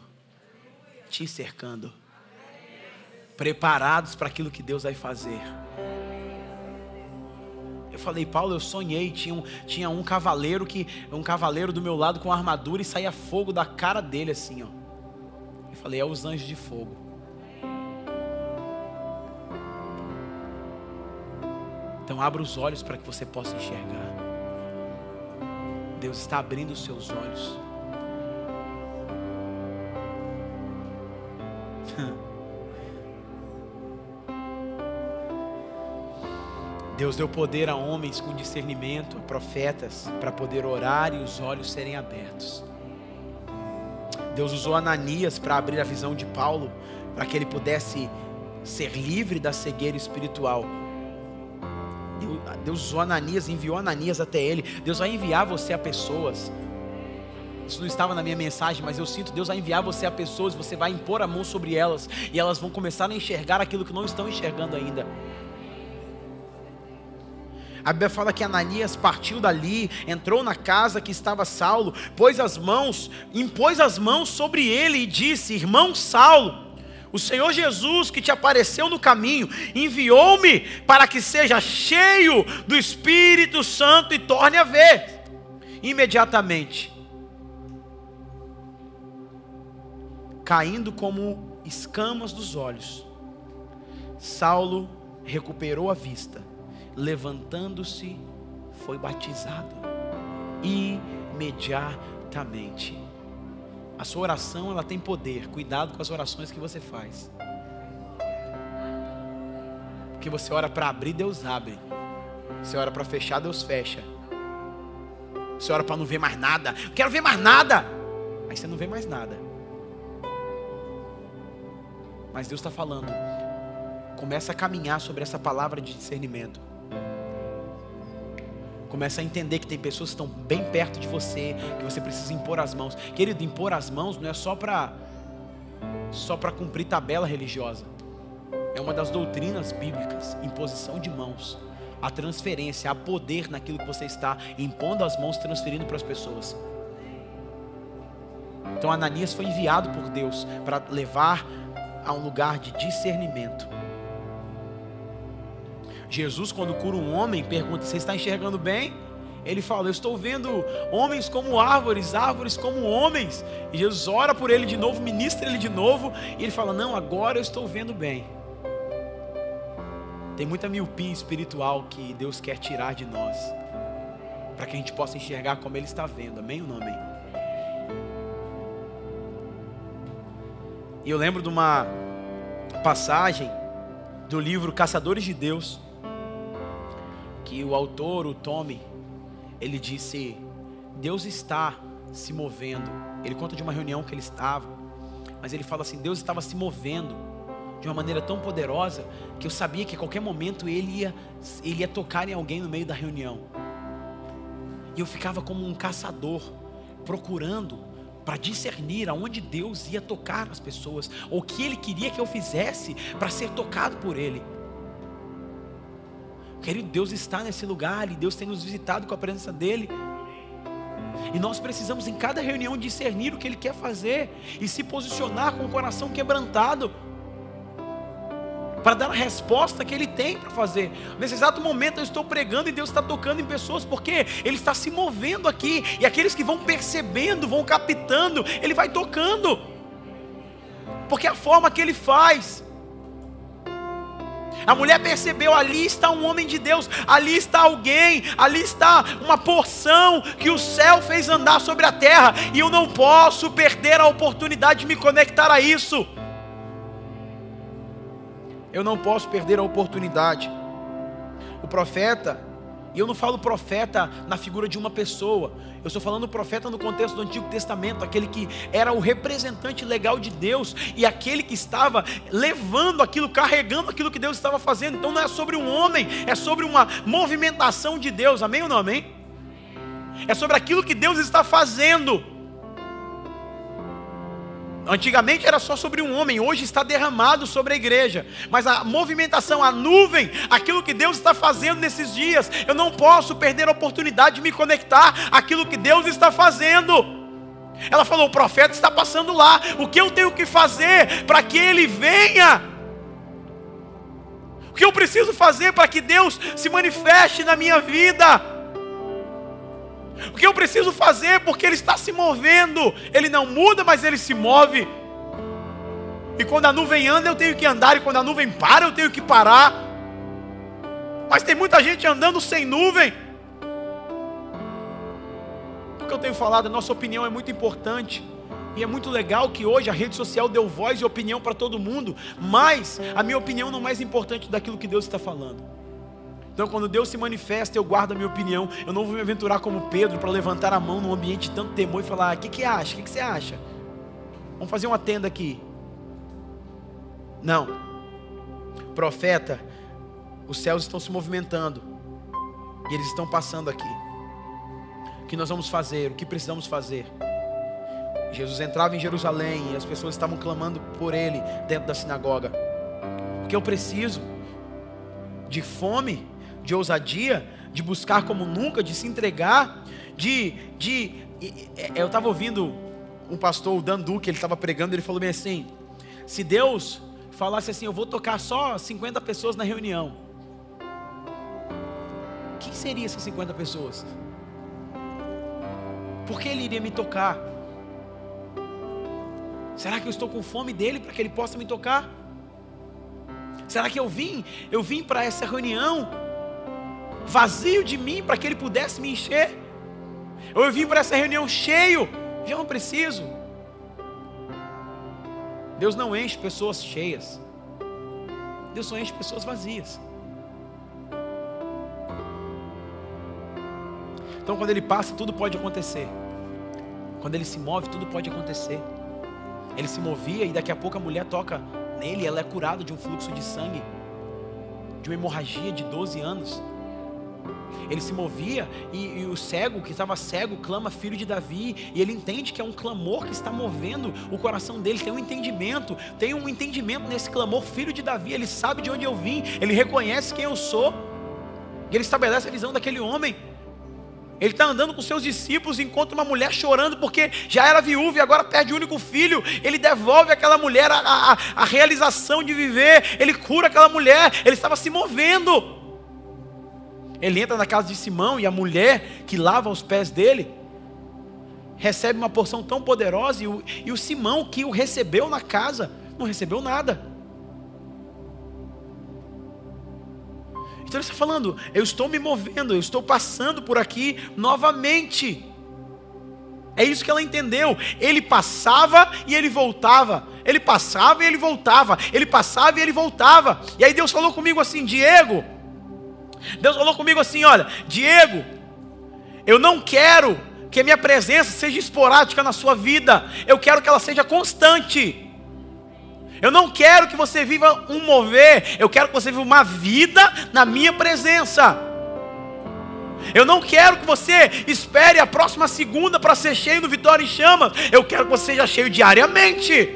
te cercando preparados para aquilo que Deus vai fazer. Eu falei, Paulo, eu sonhei, tinha um, tinha um cavaleiro que um cavaleiro do meu lado com armadura e saía fogo da cara dele assim, ó. Eu falei, é os anjos de fogo. Então abra os olhos para que você possa enxergar. Deus está abrindo os seus olhos. Deus deu poder a homens com discernimento, a profetas, para poder orar e os olhos serem abertos. Deus usou Ananias para abrir a visão de Paulo, para que ele pudesse ser livre da cegueira espiritual. Deus usou Ananias, enviou Ananias até ele. Deus vai enviar você a pessoas. Isso não estava na minha mensagem, mas eu sinto Deus vai enviar você a pessoas, você vai impor a mão sobre elas e elas vão começar a enxergar aquilo que não estão enxergando ainda. A Bíblia fala que Ananias partiu dali, entrou na casa que estava Saulo, pôs as mãos, impôs as mãos sobre ele e disse: Irmão Saulo, o Senhor Jesus que te apareceu no caminho enviou-me para que seja cheio do Espírito Santo e torne a ver. Imediatamente, caindo como escamas dos olhos, Saulo recuperou a vista levantando-se, foi batizado. Imediatamente. A sua oração ela tem poder. Cuidado com as orações que você faz. Porque você ora para abrir, Deus abre. Você ora para fechar, Deus fecha. Você ora para não ver mais nada. Eu quero ver mais nada. Aí você não vê mais nada. Mas Deus está falando. Começa a caminhar sobre essa palavra de discernimento. Começa a entender que tem pessoas que estão bem perto de você, que você precisa impor as mãos. Querido, impor as mãos não é só para só para cumprir tabela religiosa. É uma das doutrinas bíblicas, imposição de mãos. A transferência, há poder naquilo que você está impondo as mãos, transferindo para as pessoas. Então Ananias foi enviado por Deus para levar a um lugar de discernimento. Jesus, quando cura um homem, pergunta: Você está enxergando bem? Ele fala: Eu estou vendo homens como árvores, árvores como homens. E Jesus ora por ele de novo, ministra ele de novo. E ele fala: Não, agora eu estou vendo bem. Tem muita miopia espiritual que Deus quer tirar de nós, para que a gente possa enxergar como Ele está vendo. Amém ou não amém? E eu lembro de uma passagem do livro Caçadores de Deus que o autor, o Tommy, ele disse: Deus está se movendo. Ele conta de uma reunião que ele estava, mas ele fala assim: Deus estava se movendo de uma maneira tão poderosa que eu sabia que a qualquer momento ele ia, ele ia tocar em alguém no meio da reunião. E eu ficava como um caçador, procurando para discernir aonde Deus ia tocar as pessoas, ou o que Ele queria que eu fizesse para ser tocado por Ele. Querido, Deus está nesse lugar e Deus tem nos visitado com a presença dEle. E nós precisamos em cada reunião discernir o que Ele quer fazer e se posicionar com o coração quebrantado para dar a resposta que Ele tem para fazer. Nesse exato momento eu estou pregando e Deus está tocando em pessoas porque Ele está se movendo aqui e aqueles que vão percebendo, vão captando, Ele vai tocando, porque é a forma que Ele faz. A mulher percebeu: ali está um homem de Deus, ali está alguém, ali está uma porção que o céu fez andar sobre a terra, e eu não posso perder a oportunidade de me conectar a isso. Eu não posso perder a oportunidade. O profeta e eu não falo profeta na figura de uma pessoa. Eu estou falando profeta no contexto do Antigo Testamento, aquele que era o representante legal de Deus e aquele que estava levando aquilo, carregando aquilo que Deus estava fazendo. Então não é sobre um homem, é sobre uma movimentação de Deus. Amém ou não amém? É sobre aquilo que Deus está fazendo. Antigamente era só sobre um homem, hoje está derramado sobre a igreja. Mas a movimentação, a nuvem, aquilo que Deus está fazendo nesses dias, eu não posso perder a oportunidade de me conectar àquilo que Deus está fazendo. Ela falou: o profeta está passando lá, o que eu tenho que fazer para que ele venha? O que eu preciso fazer para que Deus se manifeste na minha vida? O que eu preciso fazer porque Ele está se movendo? Ele não muda, mas Ele se move. E quando a nuvem anda, eu tenho que andar, e quando a nuvem para, eu tenho que parar. Mas tem muita gente andando sem nuvem. O que eu tenho falado, a nossa opinião é muito importante. E é muito legal que hoje a rede social deu voz e opinião para todo mundo, mas a minha opinião não é mais importante daquilo que Deus está falando. Então, quando Deus se manifesta, eu guardo a minha opinião. Eu não vou me aventurar como Pedro para levantar a mão num ambiente de tanto temor e falar: o que, que acha? O que, que você acha? Vamos fazer uma tenda aqui. Não. Profeta, os céus estão se movimentando. E eles estão passando aqui. O que nós vamos fazer? O que precisamos fazer? Jesus entrava em Jerusalém e as pessoas estavam clamando por ele dentro da sinagoga. Porque eu preciso de fome, de ousadia, de buscar como nunca, de se entregar, de. de eu estava ouvindo um pastor, o Dan Duque, ele estava pregando, ele falou bem assim: se Deus falasse assim, eu vou tocar só 50 pessoas na reunião, quem seria essas 50 pessoas? Por que ele iria me tocar? Será que eu estou com fome dele para que ele possa me tocar? Será que eu vim? Eu vim para essa reunião vazio de mim para que ele pudesse me encher? Eu vim para essa reunião cheio? Já não preciso. Deus não enche pessoas cheias. Deus só enche pessoas vazias. Então, quando ele passa, tudo pode acontecer. Quando ele se move, tudo pode acontecer. Ele se movia e daqui a pouco a mulher toca nele, ela é curada de um fluxo de sangue, de uma hemorragia de 12 anos. Ele se movia e, e o cego, que estava cego, clama filho de Davi, e ele entende que é um clamor que está movendo o coração dele, tem um entendimento, tem um entendimento nesse clamor, filho de Davi, ele sabe de onde eu vim, ele reconhece quem eu sou, e ele estabelece a visão daquele homem. Ele está andando com seus discípulos, encontra uma mulher chorando porque já era viúva e agora perde o único filho. Ele devolve àquela mulher a, a, a realização de viver. Ele cura aquela mulher. Ele estava se movendo. Ele entra na casa de Simão e a mulher que lava os pés dele recebe uma porção tão poderosa. E o, e o Simão que o recebeu na casa não recebeu nada. Então ele está falando, eu estou me movendo, eu estou passando por aqui novamente. É isso que ela entendeu. Ele passava e ele voltava. Ele passava e ele voltava. Ele passava e ele voltava. E aí Deus falou comigo assim: Diego. Deus falou comigo assim: Olha, Diego, eu não quero que a minha presença seja esporádica na sua vida. Eu quero que ela seja constante. Eu não quero que você viva um mover, eu quero que você viva uma vida na minha presença. Eu não quero que você espere a próxima segunda para ser cheio do Vitória em Chamas. Eu quero que você seja cheio diariamente.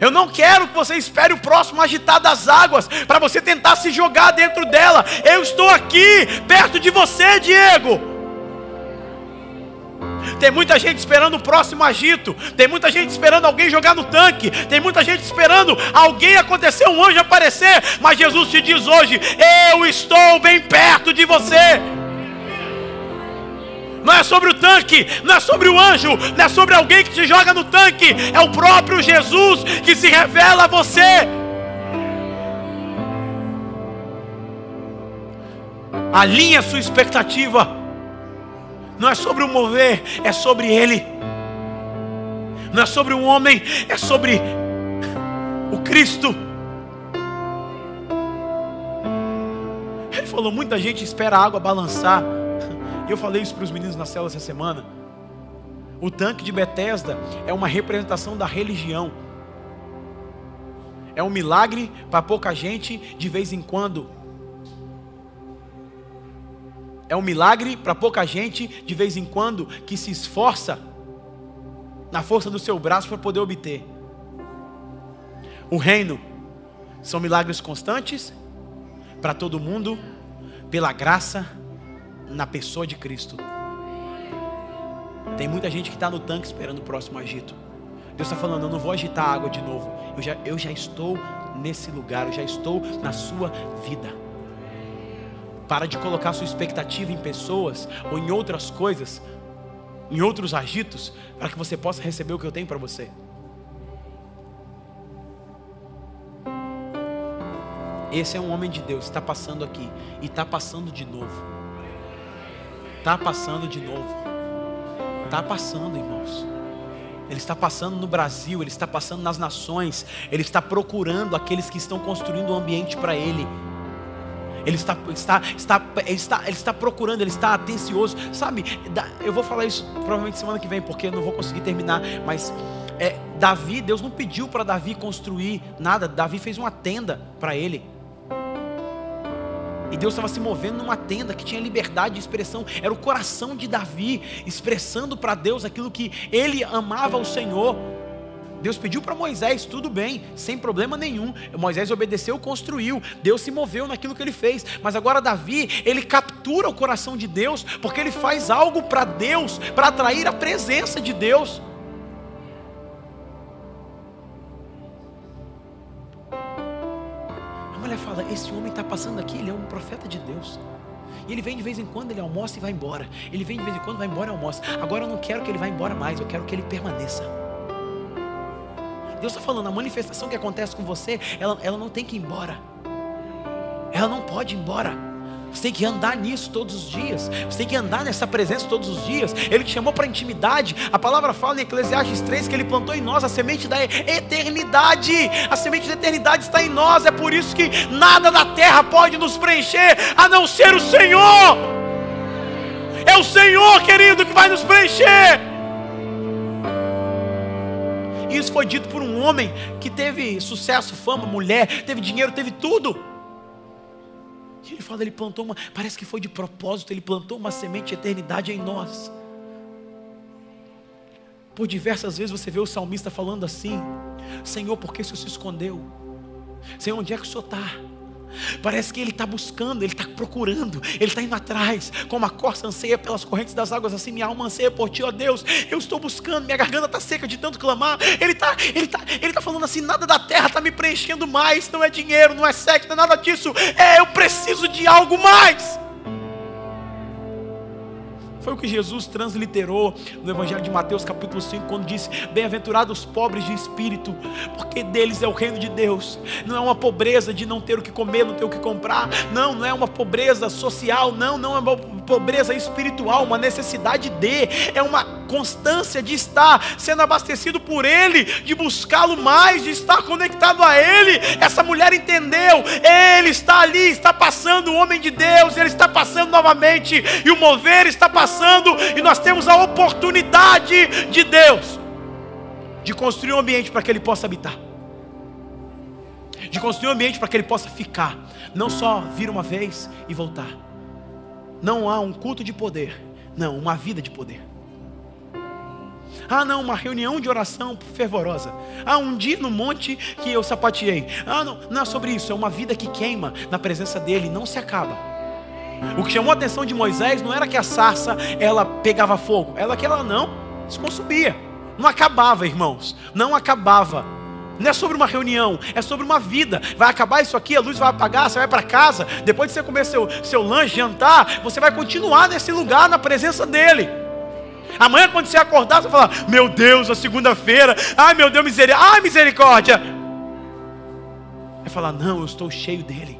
Eu não quero que você espere o próximo agitar das águas para você tentar se jogar dentro dela. Eu estou aqui, perto de você, Diego. Tem muita gente esperando o próximo agito. Tem muita gente esperando alguém jogar no tanque. Tem muita gente esperando alguém acontecer, um anjo aparecer. Mas Jesus te diz hoje: Eu estou bem perto de você. Não é sobre o tanque, não é sobre o anjo, não é sobre alguém que te joga no tanque. É o próprio Jesus que se revela a você. Alinhe a sua expectativa não é sobre o mover, é sobre Ele. Não é sobre um homem, é sobre o Cristo. Ele falou: muita gente espera a água balançar. Eu falei isso para os meninos na cela essa semana. O tanque de Betesda é uma representação da religião. É um milagre para pouca gente de vez em quando é um milagre para pouca gente, de vez em quando, que se esforça na força do seu braço para poder obter. O reino são milagres constantes para todo mundo, pela graça na pessoa de Cristo. Tem muita gente que está no tanque esperando o próximo agito. Deus está falando, eu não vou agitar a água de novo. Eu já, eu já estou nesse lugar, eu já estou na sua vida. Para de colocar sua expectativa em pessoas ou em outras coisas, em outros agitos, para que você possa receber o que eu tenho para você. Esse é um homem de Deus, está passando aqui e está passando de novo. Está passando de novo. Está passando, irmãos. Ele está passando no Brasil, ele está passando nas nações, ele está procurando aqueles que estão construindo um ambiente para ele. Ele está, está, está, ele está, ele está procurando, ele está atencioso. Sabe, eu vou falar isso provavelmente semana que vem, porque eu não vou conseguir terminar. Mas é, Davi, Deus não pediu para Davi construir nada. Davi fez uma tenda para ele. E Deus estava se movendo numa tenda que tinha liberdade de expressão. Era o coração de Davi expressando para Deus aquilo que ele amava ao Senhor. Deus pediu para Moisés, tudo bem, sem problema nenhum. Moisés obedeceu, construiu. Deus se moveu naquilo que ele fez. Mas agora Davi, ele captura o coração de Deus, porque ele faz algo para Deus, para atrair a presença de Deus. Fala: Esse homem está passando aqui, ele é um profeta de Deus. E ele vem de vez em quando, ele almoça e vai embora. Ele vem de vez em quando, vai embora e almoça. Agora eu não quero que ele vá embora mais, eu quero que ele permaneça. Deus está falando, a manifestação que acontece com você, ela, ela não tem que ir embora. Ela não pode ir embora. Você tem que andar nisso todos os dias. Você tem que andar nessa presença todos os dias. Ele te chamou para intimidade. A palavra fala em Eclesiastes 3 que ele plantou em nós a semente da eternidade. A semente da eternidade está em nós. É por isso que nada da terra pode nos preencher a não ser o Senhor. É o Senhor, querido, que vai nos preencher. Isso foi dito por um homem que teve sucesso, fama, mulher, teve dinheiro, teve tudo. Ele fala, ele plantou uma, parece que foi de propósito, ele plantou uma semente de eternidade em nós. Por diversas vezes você vê o salmista falando assim: Senhor, por que o Senhor se escondeu? Senhor, onde é que o Senhor está? Parece que ele está buscando, ele está procurando, ele está indo atrás, como a corça anseia pelas correntes das águas, assim minha alma anseia por ti, ó Deus. Eu estou buscando, minha garganta está seca de tanto clamar. Ele está, ele está, ele está falando assim: nada da terra está me preenchendo mais, não é dinheiro, não é sexo, não é nada disso. É, eu preciso de algo mais. Foi o que Jesus transliterou no Evangelho de Mateus, capítulo 5, quando disse: Bem-aventurados os pobres de espírito, porque deles é o reino de Deus. Não é uma pobreza de não ter o que comer, não ter o que comprar. Não, não é uma pobreza social. Não, não é uma pobreza espiritual, uma necessidade de. É uma constância de estar sendo abastecido por Ele, de buscá-lo mais, de estar conectado a Ele. Essa mulher entendeu. Ele está ali, está passando o homem de Deus, ele está passando novamente, e o mover está passando e nós temos a oportunidade de Deus de construir um ambiente para que Ele possa habitar, de construir um ambiente para que Ele possa ficar, não só vir uma vez e voltar. Não há um culto de poder, não, uma vida de poder. Ah, não, uma reunião de oração fervorosa. Ah, um dia no monte que eu sapateei. Ah, não, não é sobre isso, é uma vida que queima na presença dEle, não se acaba. O que chamou a atenção de Moisés não era que a sarça ela pegava fogo, ela que ela não se consumia. Não acabava, irmãos. Não acabava. Não é sobre uma reunião, é sobre uma vida. Vai acabar isso aqui, a luz vai apagar, você vai para casa. Depois de você comer seu, seu lanche, jantar, você vai continuar nesse lugar, na presença dEle. Amanhã, quando você acordar, você vai falar: Meu Deus, a segunda-feira, ai meu Deus, misericórdia, ai misericórdia. Vai falar: Não, eu estou cheio dEle,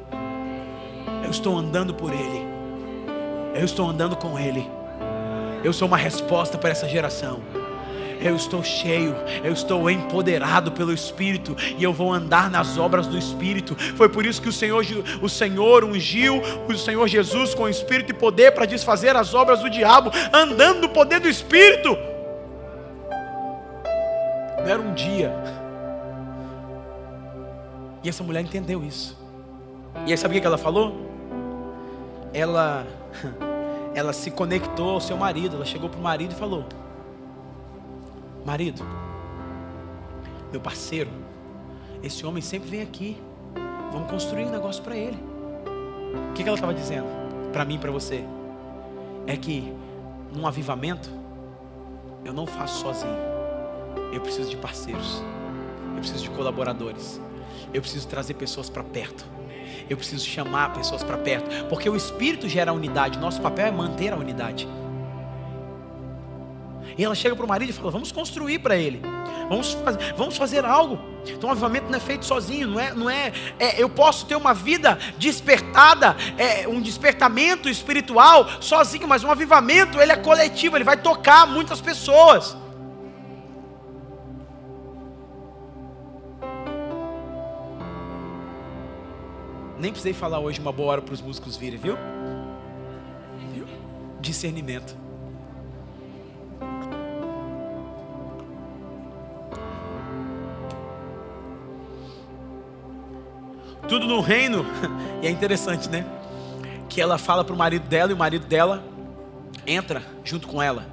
eu estou andando por Ele. Eu estou andando com Ele. Eu sou uma resposta para essa geração. Eu estou cheio, eu estou empoderado pelo Espírito e eu vou andar nas obras do Espírito. Foi por isso que o Senhor, o Senhor ungiu o Senhor Jesus com Espírito e poder para desfazer as obras do diabo, andando no poder do Espírito. Não era um dia. E essa mulher entendeu isso. E aí sabe o que ela falou? Ela ela se conectou ao seu marido. Ela chegou para o marido e falou: Marido, meu parceiro, esse homem sempre vem aqui. Vamos construir um negócio para ele. O que, que ela estava dizendo para mim e para você? É que num avivamento eu não faço sozinho. Eu preciso de parceiros. Eu preciso de colaboradores. Eu preciso trazer pessoas para perto. Eu preciso chamar pessoas para perto, porque o Espírito gera unidade. Nosso papel é manter a unidade. E ela chega para o marido e fala: Vamos construir para ele. Vamos fazer, vamos fazer algo. Então o avivamento não é feito sozinho, não é, não é, é eu posso ter uma vida despertada, é, um despertamento espiritual sozinho, mas um avivamento ele é coletivo, ele vai tocar muitas pessoas. Nem precisei falar hoje uma boa hora para os músicos virem, viu? viu? Discernimento. Tudo no reino, e é interessante, né? Que ela fala para o marido dela e o marido dela entra junto com ela.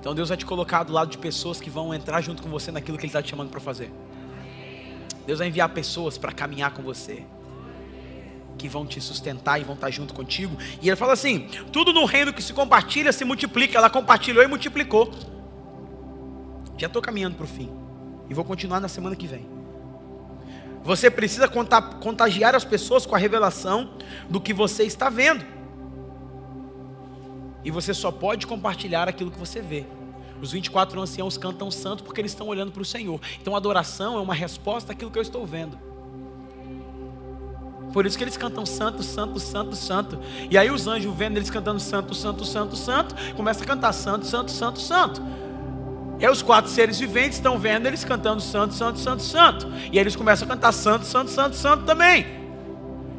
Então Deus vai te colocar do lado de pessoas que vão entrar junto com você naquilo que Ele está te chamando para fazer. Deus vai enviar pessoas para caminhar com você que vão te sustentar e vão estar junto contigo. E ele fala assim: tudo no reino que se compartilha se multiplica. Ela compartilhou e multiplicou. Já estou caminhando para o fim. E vou continuar na semana que vem. Você precisa contagiar as pessoas com a revelação do que você está vendo. E você só pode compartilhar aquilo que você vê. Os 24 anciãos cantam santo porque eles estão olhando para o Senhor. Então adoração é uma resposta àquilo que eu estou vendo. Por isso que eles cantam santo, santo, santo, santo. E aí os anjos vendo eles cantando santo, santo, santo, santo, começa a cantar santo, santo, santo, santo. E aí os quatro seres viventes estão vendo eles cantando santo, santo, santo, santo. E aí eles começam a cantar santo, santo, santo, santo também.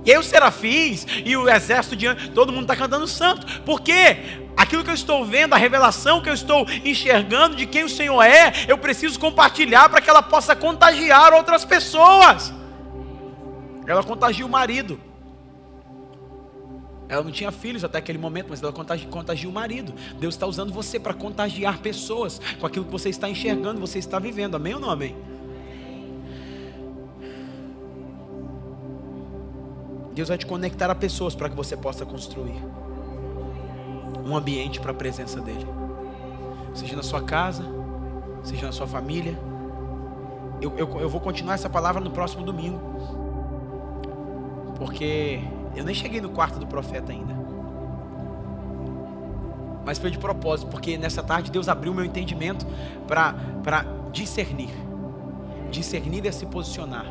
E aí os serafins e o exército de anjos, todo mundo está cantando santo. Por quê? Aquilo que eu estou vendo, a revelação que eu estou enxergando de quem o Senhor é, eu preciso compartilhar para que ela possa contagiar outras pessoas. Ela contagia o marido. Ela não tinha filhos até aquele momento, mas ela contagia, contagia o marido. Deus está usando você para contagiar pessoas com aquilo que você está enxergando, você está vivendo. Amém ou não amém? Deus vai te conectar a pessoas para que você possa construir um ambiente para a presença dEle. Seja na sua casa, seja na sua família. Eu, eu, eu vou continuar essa palavra no próximo domingo. Porque eu nem cheguei no quarto do profeta ainda. Mas foi de propósito, porque nessa tarde Deus abriu meu entendimento para discernir. Discernir é se posicionar.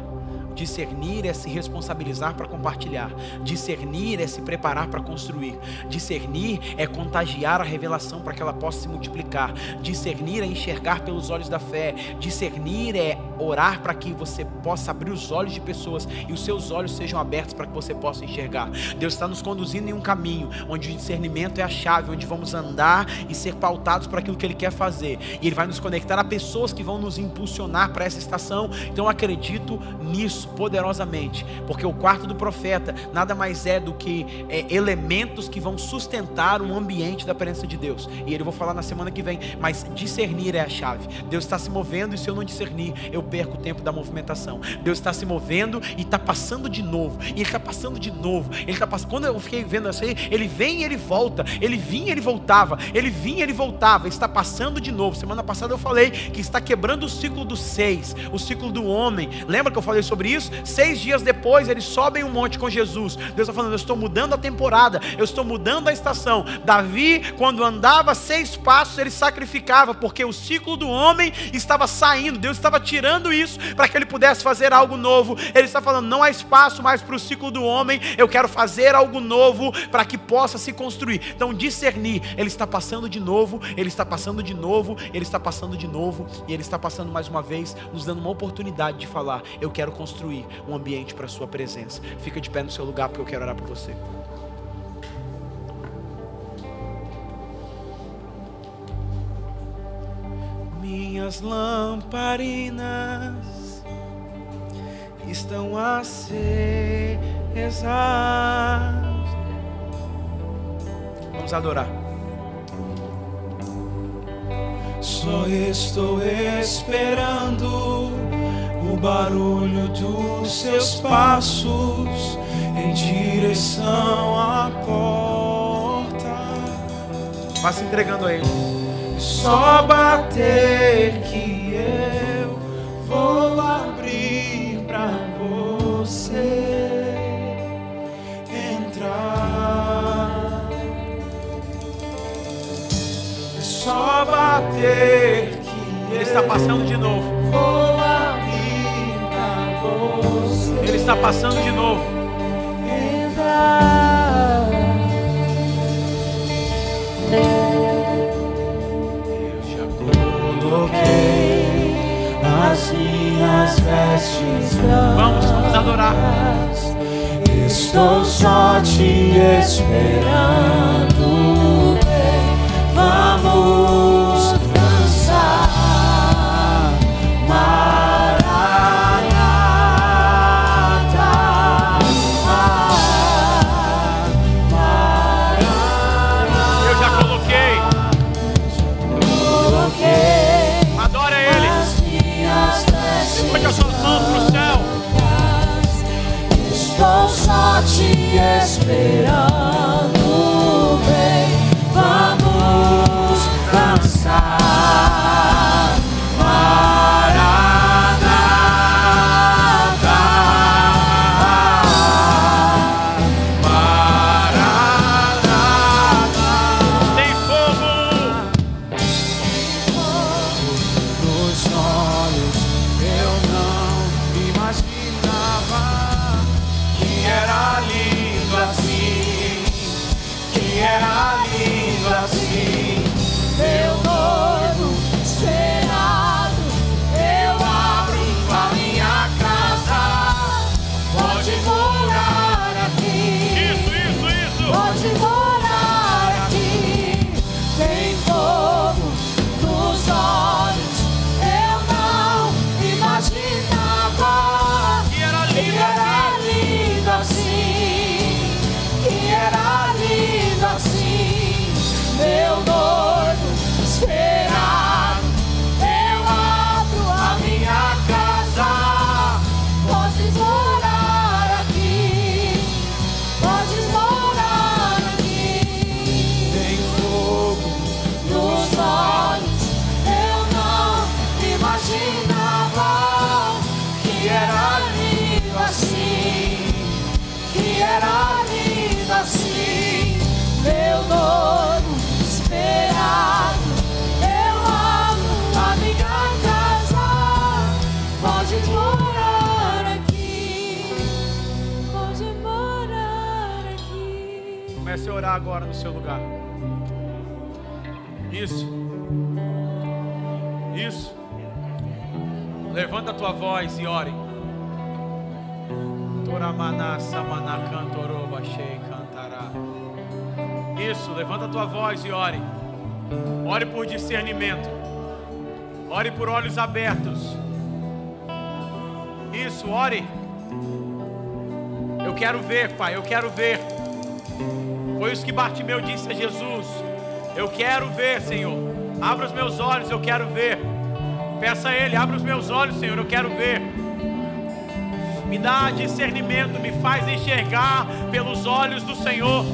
Discernir é se responsabilizar para compartilhar. Discernir é se preparar para construir. Discernir é contagiar a revelação para que ela possa se multiplicar. Discernir é enxergar pelos olhos da fé. Discernir é orar para que você possa abrir os olhos de pessoas e os seus olhos sejam abertos para que você possa enxergar. Deus está nos conduzindo em um caminho onde o discernimento é a chave, onde vamos andar e ser pautados para aquilo que Ele quer fazer. E Ele vai nos conectar a pessoas que vão nos impulsionar para essa estação. Então acredito nisso poderosamente, porque o quarto do profeta nada mais é do que é, elementos que vão sustentar um ambiente da presença de Deus. E ele vou falar na semana que vem, mas discernir é a chave. Deus está se movendo e se eu não discernir, eu perco o tempo da movimentação. Deus está se movendo e está passando de novo. E ele está passando de novo. Ele está passando. Quando eu fiquei vendo aí, ele vem e ele volta. Ele vinha e ele voltava. Ele vinha e ele voltava. Está passando de novo. Semana passada eu falei que está quebrando o ciclo dos seis, o ciclo do homem. Lembra que eu falei sobre isso? Seis dias depois, eles sobem um monte com Jesus. Deus está falando: Eu estou mudando a temporada, eu estou mudando a estação. Davi, quando andava seis passos, ele sacrificava, porque o ciclo do homem estava saindo. Deus estava tirando isso para que ele pudesse fazer algo novo. Ele está falando: Não há espaço mais para o ciclo do homem, eu quero fazer algo novo para que possa se construir. Então, discernir, ele está passando de novo, ele está passando de novo, ele está passando de novo, e ele está passando mais uma vez, nos dando uma oportunidade de falar: Eu quero construir construir um ambiente para a sua presença. Fica de pé no seu lugar porque eu quero orar por você. Minhas lamparinas estão acesas. Vamos adorar. Só estou esperando o barulho dos seus passos em direção à porta. Vá se entregando a Ele. Só bater que eu vou abrir para você entrar. É só bater que ele está passando de novo. Vou está passando de novo. entrar. Coloquei as minhas vestes brancas. Vamos, vamos adorar. Estou só te esperando. Vamos esperando, Agora no seu lugar. Isso. Isso. Levanta a tua voz e ore. Cantará. Isso, levanta a tua voz e ore. Ore por discernimento. Ore por olhos abertos. Isso, ore. Eu quero ver, Pai, eu quero ver. Foi isso que Bartimeu disse a Jesus. Eu quero ver, Senhor. Abra os meus olhos, eu quero ver. Peça a Ele, abra os meus olhos, Senhor, eu quero ver. Me dá discernimento, me faz enxergar pelos olhos do Senhor.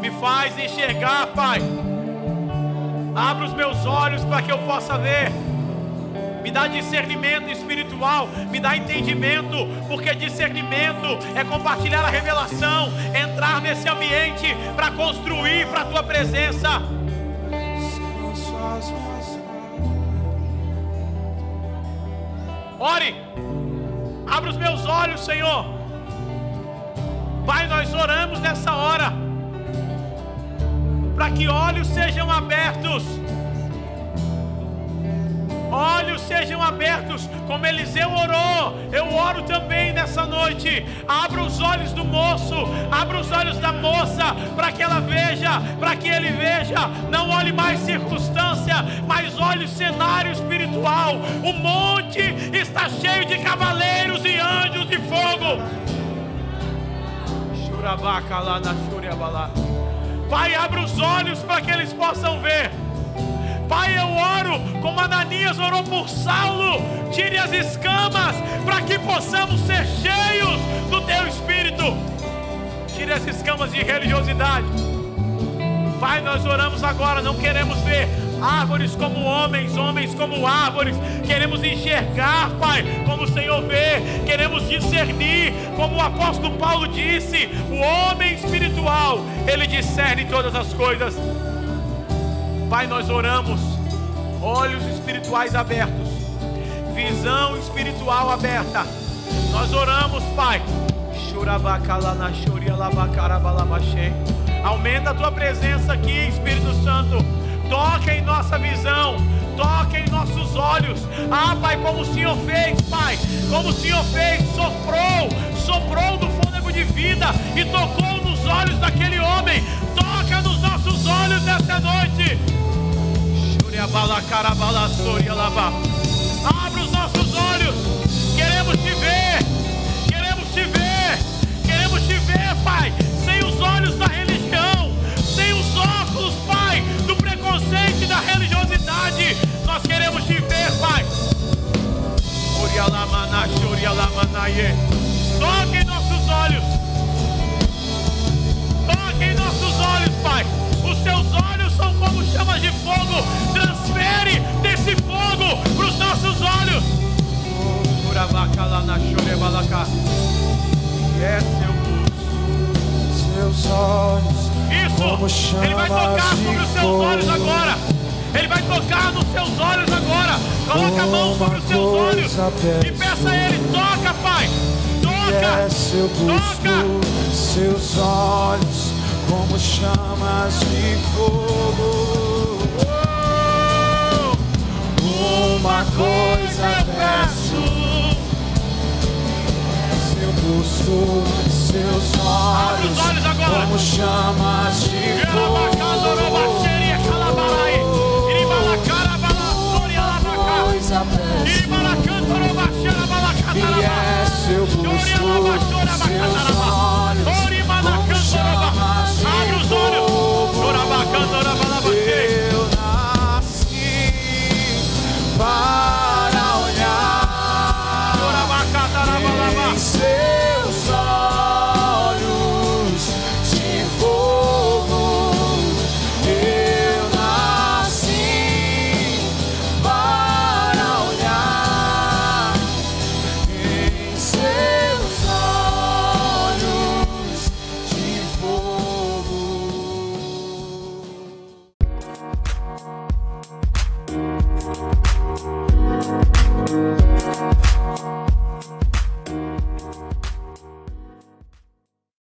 Me faz enxergar, Pai. Abra os meus olhos para que eu possa ver. Me dá discernimento espiritual, me dá entendimento, porque discernimento é compartilhar a revelação, entrar nesse ambiente para construir para a tua presença. Ore, abra os meus olhos, Senhor. Pai, nós oramos nessa hora, para que olhos sejam abertos olhos sejam abertos, como Eliseu orou. Eu oro também nessa noite. Abra os olhos do moço, abra os olhos da moça, para que ela veja, para que ele veja. Não olhe mais circunstância, mas olhe o cenário espiritual. O monte está cheio de cavaleiros e anjos de fogo. Pai, abra os olhos para que eles possam ver. Pai, eu oro como Ananias orou por Saulo. Tire as escamas para que possamos ser cheios do teu espírito. Tire as escamas de religiosidade. Pai, nós oramos agora, não queremos ver árvores como homens, homens como árvores. Queremos enxergar, Pai, como o Senhor vê. Queremos discernir, como o apóstolo Paulo disse: o homem espiritual, ele discerne todas as coisas. Pai, nós oramos, olhos espirituais abertos, visão espiritual aberta. Nós oramos, Pai. Aumenta a tua presença aqui, Espírito Santo. Toca em nossa visão, toca em nossos olhos. Ah, Pai, como o Senhor fez, Pai, como o Senhor fez, soprou, soprou do fôlego de vida e tocou nos olhos daquele homem. Toca nos olhos nessa noite. Abra os nossos olhos. Queremos te ver. Queremos te ver. Queremos te ver, Pai. Sem os olhos da religião. Sem os óculos, Pai, do preconceito e da religiosidade. Nós queremos te ver, Pai. Toque em nossos olhos. Toque em nossos olhos, Pai. Teus olhos são como chamas de fogo. Transfere desse fogo para os nossos olhos. É seu Seus olhos. como Isso. Ele vai tocar sobre os seus olhos agora. Ele vai tocar nos seus olhos agora. Coloca a mão sobre os seus olhos e peça a Ele: toca, Pai. Toca. Toca. seus olhos como chamas de fogo. Uma coisa peço, seu rosto, seus olhos, olhos agora. como chamas de fogo. E é seu gosto, seus olhos.